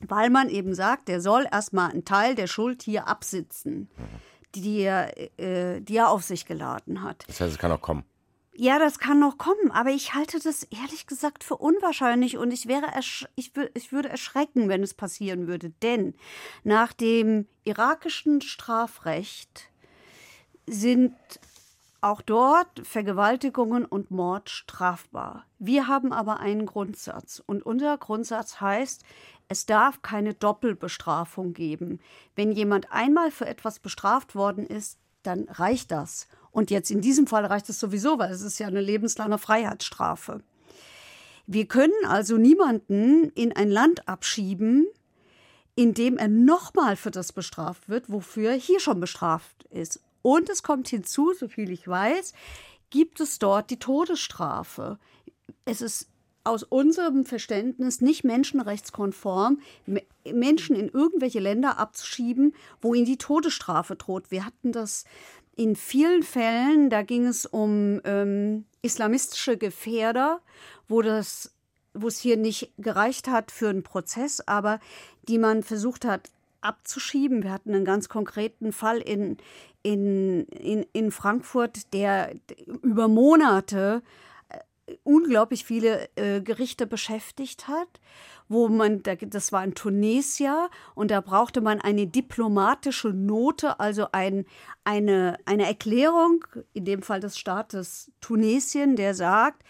Weil man eben sagt, der soll erstmal einen Teil der Schuld hier absitzen, die äh, die er auf sich geladen hat. Das heißt, es kann auch kommen. Ja, das kann noch kommen, aber ich halte das ehrlich gesagt für unwahrscheinlich und ich wäre ich, ich würde erschrecken, wenn es passieren würde, denn nach dem irakischen Strafrecht sind auch dort Vergewaltigungen und Mord strafbar. Wir haben aber einen Grundsatz und unser Grundsatz heißt, es darf keine Doppelbestrafung geben. Wenn jemand einmal für etwas bestraft worden ist, dann reicht das. Und jetzt in diesem Fall reicht es sowieso, weil es ist ja eine lebenslange Freiheitsstrafe. Wir können also niemanden in ein Land abschieben, in dem er nochmal für das bestraft wird, wofür er hier schon bestraft ist. Und es kommt hinzu, soviel ich weiß, gibt es dort die Todesstrafe. Es ist aus unserem Verständnis nicht menschenrechtskonform, Me- Menschen in irgendwelche Länder abzuschieben, wo ihnen die Todesstrafe droht. Wir hatten das in vielen Fällen, da ging es um ähm, islamistische Gefährder, wo das wo es hier nicht gereicht hat für einen Prozess, aber die man versucht hat abzuschieben. Wir hatten einen ganz konkreten Fall in, in, in, in Frankfurt, der über Monate äh, unglaublich viele äh, Gerichte beschäftigt hat, wo man, da- das war in Tunesier und da brauchte man eine diplomatische Note, also ein, eine, eine Erklärung, in dem Fall des Staates Tunesien, der sagt,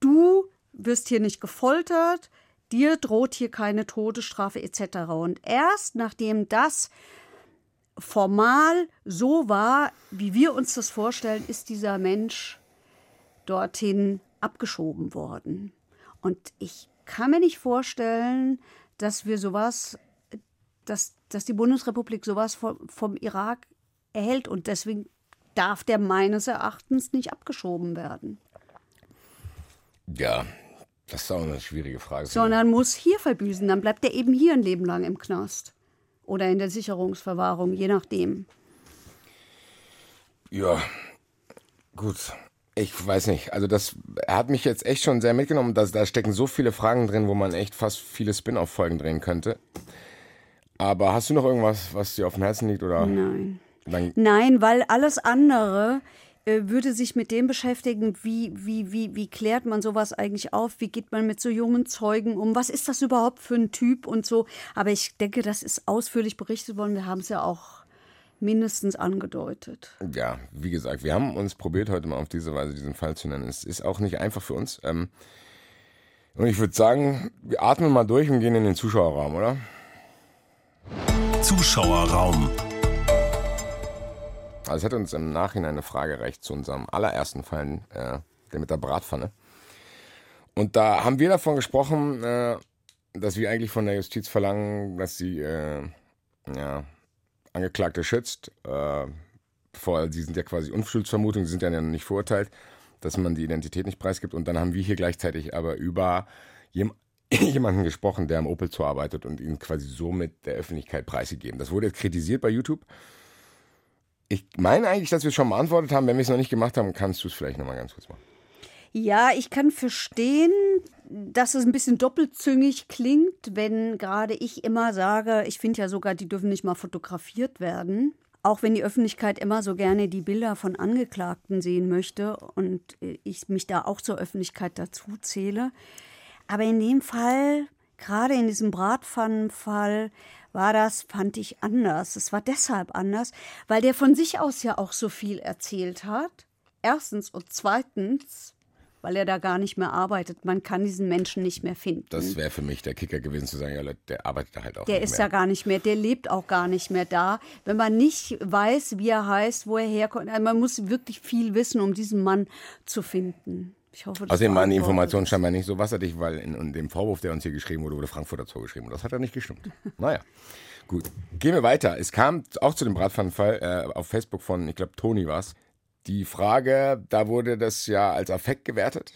du wirst hier nicht gefoltert, dir droht hier keine Todesstrafe etc. Und erst nachdem das formal so war, wie wir uns das vorstellen, ist dieser Mensch dorthin abgeschoben worden. Und ich kann mir nicht vorstellen, dass wir sowas, dass, dass die Bundesrepublik sowas vom, vom Irak erhält. Und deswegen darf der meines Erachtens nicht abgeschoben werden, Ja, das ist auch eine schwierige Frage. sondern muss hier verbüßen. Dann bleibt er eben hier ein Leben lang im Knast oder in der Sicherungsverwahrung, je nachdem. Ja, gut. Ich weiß nicht. Also das hat mich jetzt echt schon sehr mitgenommen. Da, da stecken so viele Fragen drin, wo man echt fast viele Spin-off-Folgen drehen könnte. Aber hast du noch irgendwas, was dir auf dem Herzen liegt? Oder? Nein. Dann, Nein, weil alles andere äh, würde sich mit dem beschäftigen, wie, wie, wie, wie klärt man sowas eigentlich auf, wie geht man mit so jungen Zeugen um, was ist das überhaupt für ein Typ und so. Aber ich denke, das ist ausführlich berichtet worden. Wir haben es ja auch mindestens angedeutet. Ja, wie gesagt, wir haben uns probiert, heute mal auf diese Weise diesen Fall zu nennen. Es ist auch nicht einfach für uns. Ähm, und ich würde sagen, wir atmen mal durch und gehen in den Zuschauerraum, oder? Zuschauerraum. Also es hat uns im Nachhinein eine Frage erreicht zu unserem allerersten Fall, äh, der mit der Bratpfanne. Und da haben wir davon gesprochen, äh, dass wir eigentlich von der Justiz verlangen, dass sie äh, ja, Angeklagte schützt. Äh, vor, sie sind ja quasi Unschuldsvermutung, sie sind ja nicht verurteilt, dass man die Identität nicht preisgibt. Und dann haben wir hier gleichzeitig aber über jemanden gesprochen, der am Opel Zoo arbeitet und ihn quasi so mit der Öffentlichkeit preisgegeben. Das wurde jetzt kritisiert bei YouTube. Ich meine eigentlich, dass wir es schon beantwortet haben. Wenn wir es noch nicht gemacht haben, kannst du es vielleicht nochmal ganz kurz machen. Ja, ich kann verstehen, dass es ein bisschen doppelzüngig klingt, wenn gerade ich immer sage, ich finde ja sogar, die dürfen nicht mal fotografiert werden. Auch wenn die Öffentlichkeit immer so gerne die Bilder von Angeklagten sehen möchte und ich mich da auch zur Öffentlichkeit dazu zähle. Aber in dem Fall, gerade in diesem Bratpfannenfall, war das, fand ich, anders. Es war deshalb anders, weil der von sich aus ja auch so viel erzählt hat. Erstens und zweitens, weil er da gar nicht mehr arbeitet. Man kann diesen Menschen nicht mehr finden. Das wäre für mich der Kicker gewesen zu sagen, ja, der arbeitet da halt auch der nicht ist mehr. ja gar nicht mehr, der lebt auch gar nicht mehr da. Wenn man nicht weiß, wie er heißt, wo er herkommt, also man muss wirklich viel wissen, um diesen Mann zu finden. Ich hoffe, das Außerdem waren die Informationen scheinbar nicht so wasserdicht, weil in, in dem Vorwurf, der uns hier geschrieben wurde, wurde Frankfurter Zoo geschrieben. Und das hat ja nicht gestimmt. Naja, gut. Gehen wir weiter. Es kam auch zu dem Bratpfannenfall äh, auf Facebook von, ich glaube, Toni war es. Die Frage, da wurde das ja als Affekt gewertet,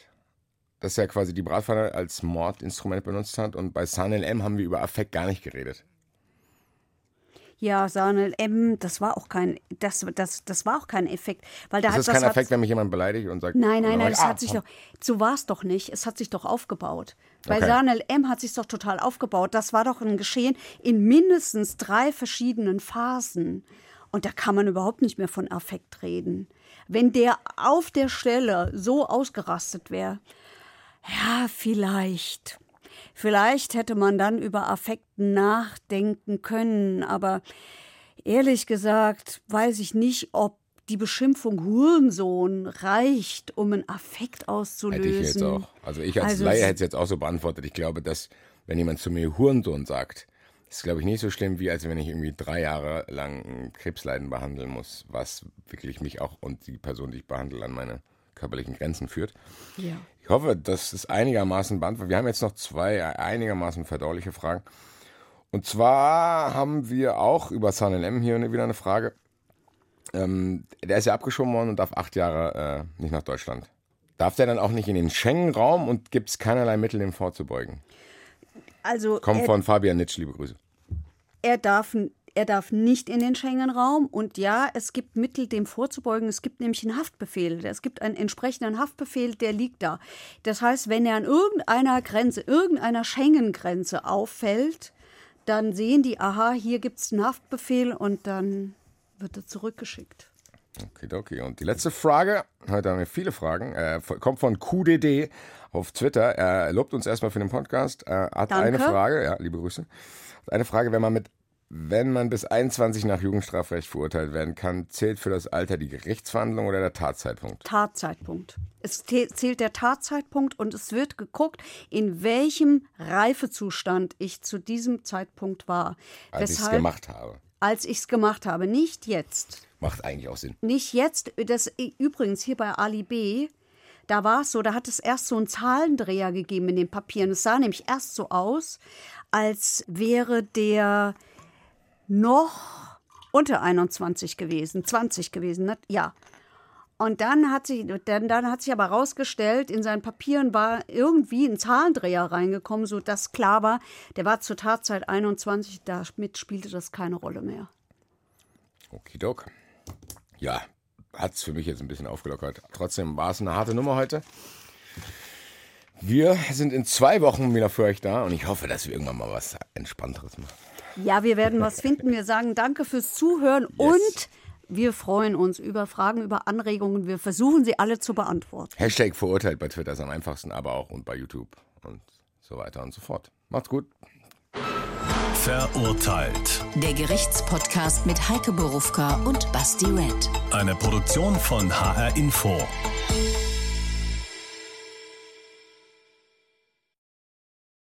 dass er quasi die Bratpfanne als Mordinstrument benutzt hat. Und bei San LM haben wir über Affekt gar nicht geredet. Ja, Sanel M, das war auch kein, das, das, das war auch kein Effekt, weil da Ist hat das das kein Affekt, wenn mich jemand beleidigt und sagt, Nein, nein, nein, es ah, hat sich doch, so war es doch nicht. Es hat sich doch aufgebaut. Bei Okay. Sanel M hat sich doch total aufgebaut. Das war doch ein Geschehen in mindestens drei verschiedenen Phasen. Und da kann man überhaupt nicht mehr von Affekt reden. Wenn der auf der Stelle so ausgerastet wäre, ja, vielleicht. Vielleicht hätte man dann über Affekt nachdenken können, aber ehrlich gesagt weiß ich nicht, ob die Beschimpfung Hurensohn reicht, um einen Affekt auszulösen. Hätte ich jetzt auch. Also ich als Also Laie hätte es jetzt auch so beantwortet. Ich glaube, dass, wenn jemand zu mir Hurensohn sagt, ist, glaube ich, nicht so schlimm, wie als wenn ich irgendwie drei Jahre lang ein Krebsleiden behandeln muss, was wirklich mich auch und die Person, die ich behandle, an meine körperlichen Grenzen führt. Ja. Ich hoffe, das ist einigermaßen beantwortet. Wir haben jetzt noch zwei einigermaßen verdauliche Fragen. Und zwar haben wir auch über SNLM hier wieder eine Frage. Ähm, der ist ja abgeschoben worden und darf acht Jahre äh, nicht nach Deutschland. Darf der dann auch nicht in den Schengen-Raum und gibt es keinerlei Mittel, dem vorzubeugen? Also Kommt von Fabian Nitsch, liebe Grüße. er, darf, er darf nicht in den Schengen-Raum und ja, es gibt Mittel, dem vorzubeugen. Es gibt nämlich einen Haftbefehl. Es gibt einen entsprechenden Haftbefehl, der liegt da. Das heißt, wenn er an irgendeiner Grenze, irgendeiner Schengen-Grenze auffällt, dann sehen die, aha, hier gibt es einen Haftbefehl und dann wird er zurückgeschickt. Okay, okay. Und die letzte Frage, heute haben wir viele Fragen, äh, kommt von QDD auf Twitter. Er lobt uns erstmal für den Podcast. Er hat Danke. eine Frage, ja, liebe Grüße. Hat Eine Frage, wenn man mit wenn man bis 21 nach Jugendstrafrecht verurteilt werden kann, zählt für das Alter die Gerichtsverhandlung oder der Tatzeitpunkt? Tatzeitpunkt. Es zählt der Tatzeitpunkt und es wird geguckt, in welchem Reifezustand ich zu diesem Zeitpunkt war. Als ich es gemacht habe. Als ich es gemacht habe, nicht jetzt. Macht eigentlich auch Sinn. Nicht jetzt. Das, übrigens hier bei Ali B. Da war es so, da hat es erst so einen Zahlendreher gegeben in den Papieren. Es sah nämlich erst so aus, als wäre der noch unter 21 gewesen, 20 gewesen, ne? ja. Und dann hat, sich, dann, dann hat sich aber herausgestellt, in seinen Papieren war irgendwie ein Zahlendreher reingekommen, sodass klar war, der war zur Tatzeit 21, damit spielte das keine Rolle mehr. Okidok. Ja, hat es für mich jetzt ein bisschen aufgelockert. Trotzdem war es eine harte Nummer heute. Wir sind in zwei Wochen wieder für euch da und ich hoffe, dass wir irgendwann mal was Entspannteres machen. Ja, wir werden was finden. Wir sagen danke fürs Zuhören yes. und wir freuen uns über Fragen, über Anregungen. Wir versuchen sie alle zu beantworten. Hashtag verurteilt bei Twitter ist am einfachsten, aber auch und bei YouTube und so weiter und so fort. Macht's gut. Verurteilt. Der Gerichtspodcast mit Heike Borufka und Basti Red. Eine Produktion von HR Info.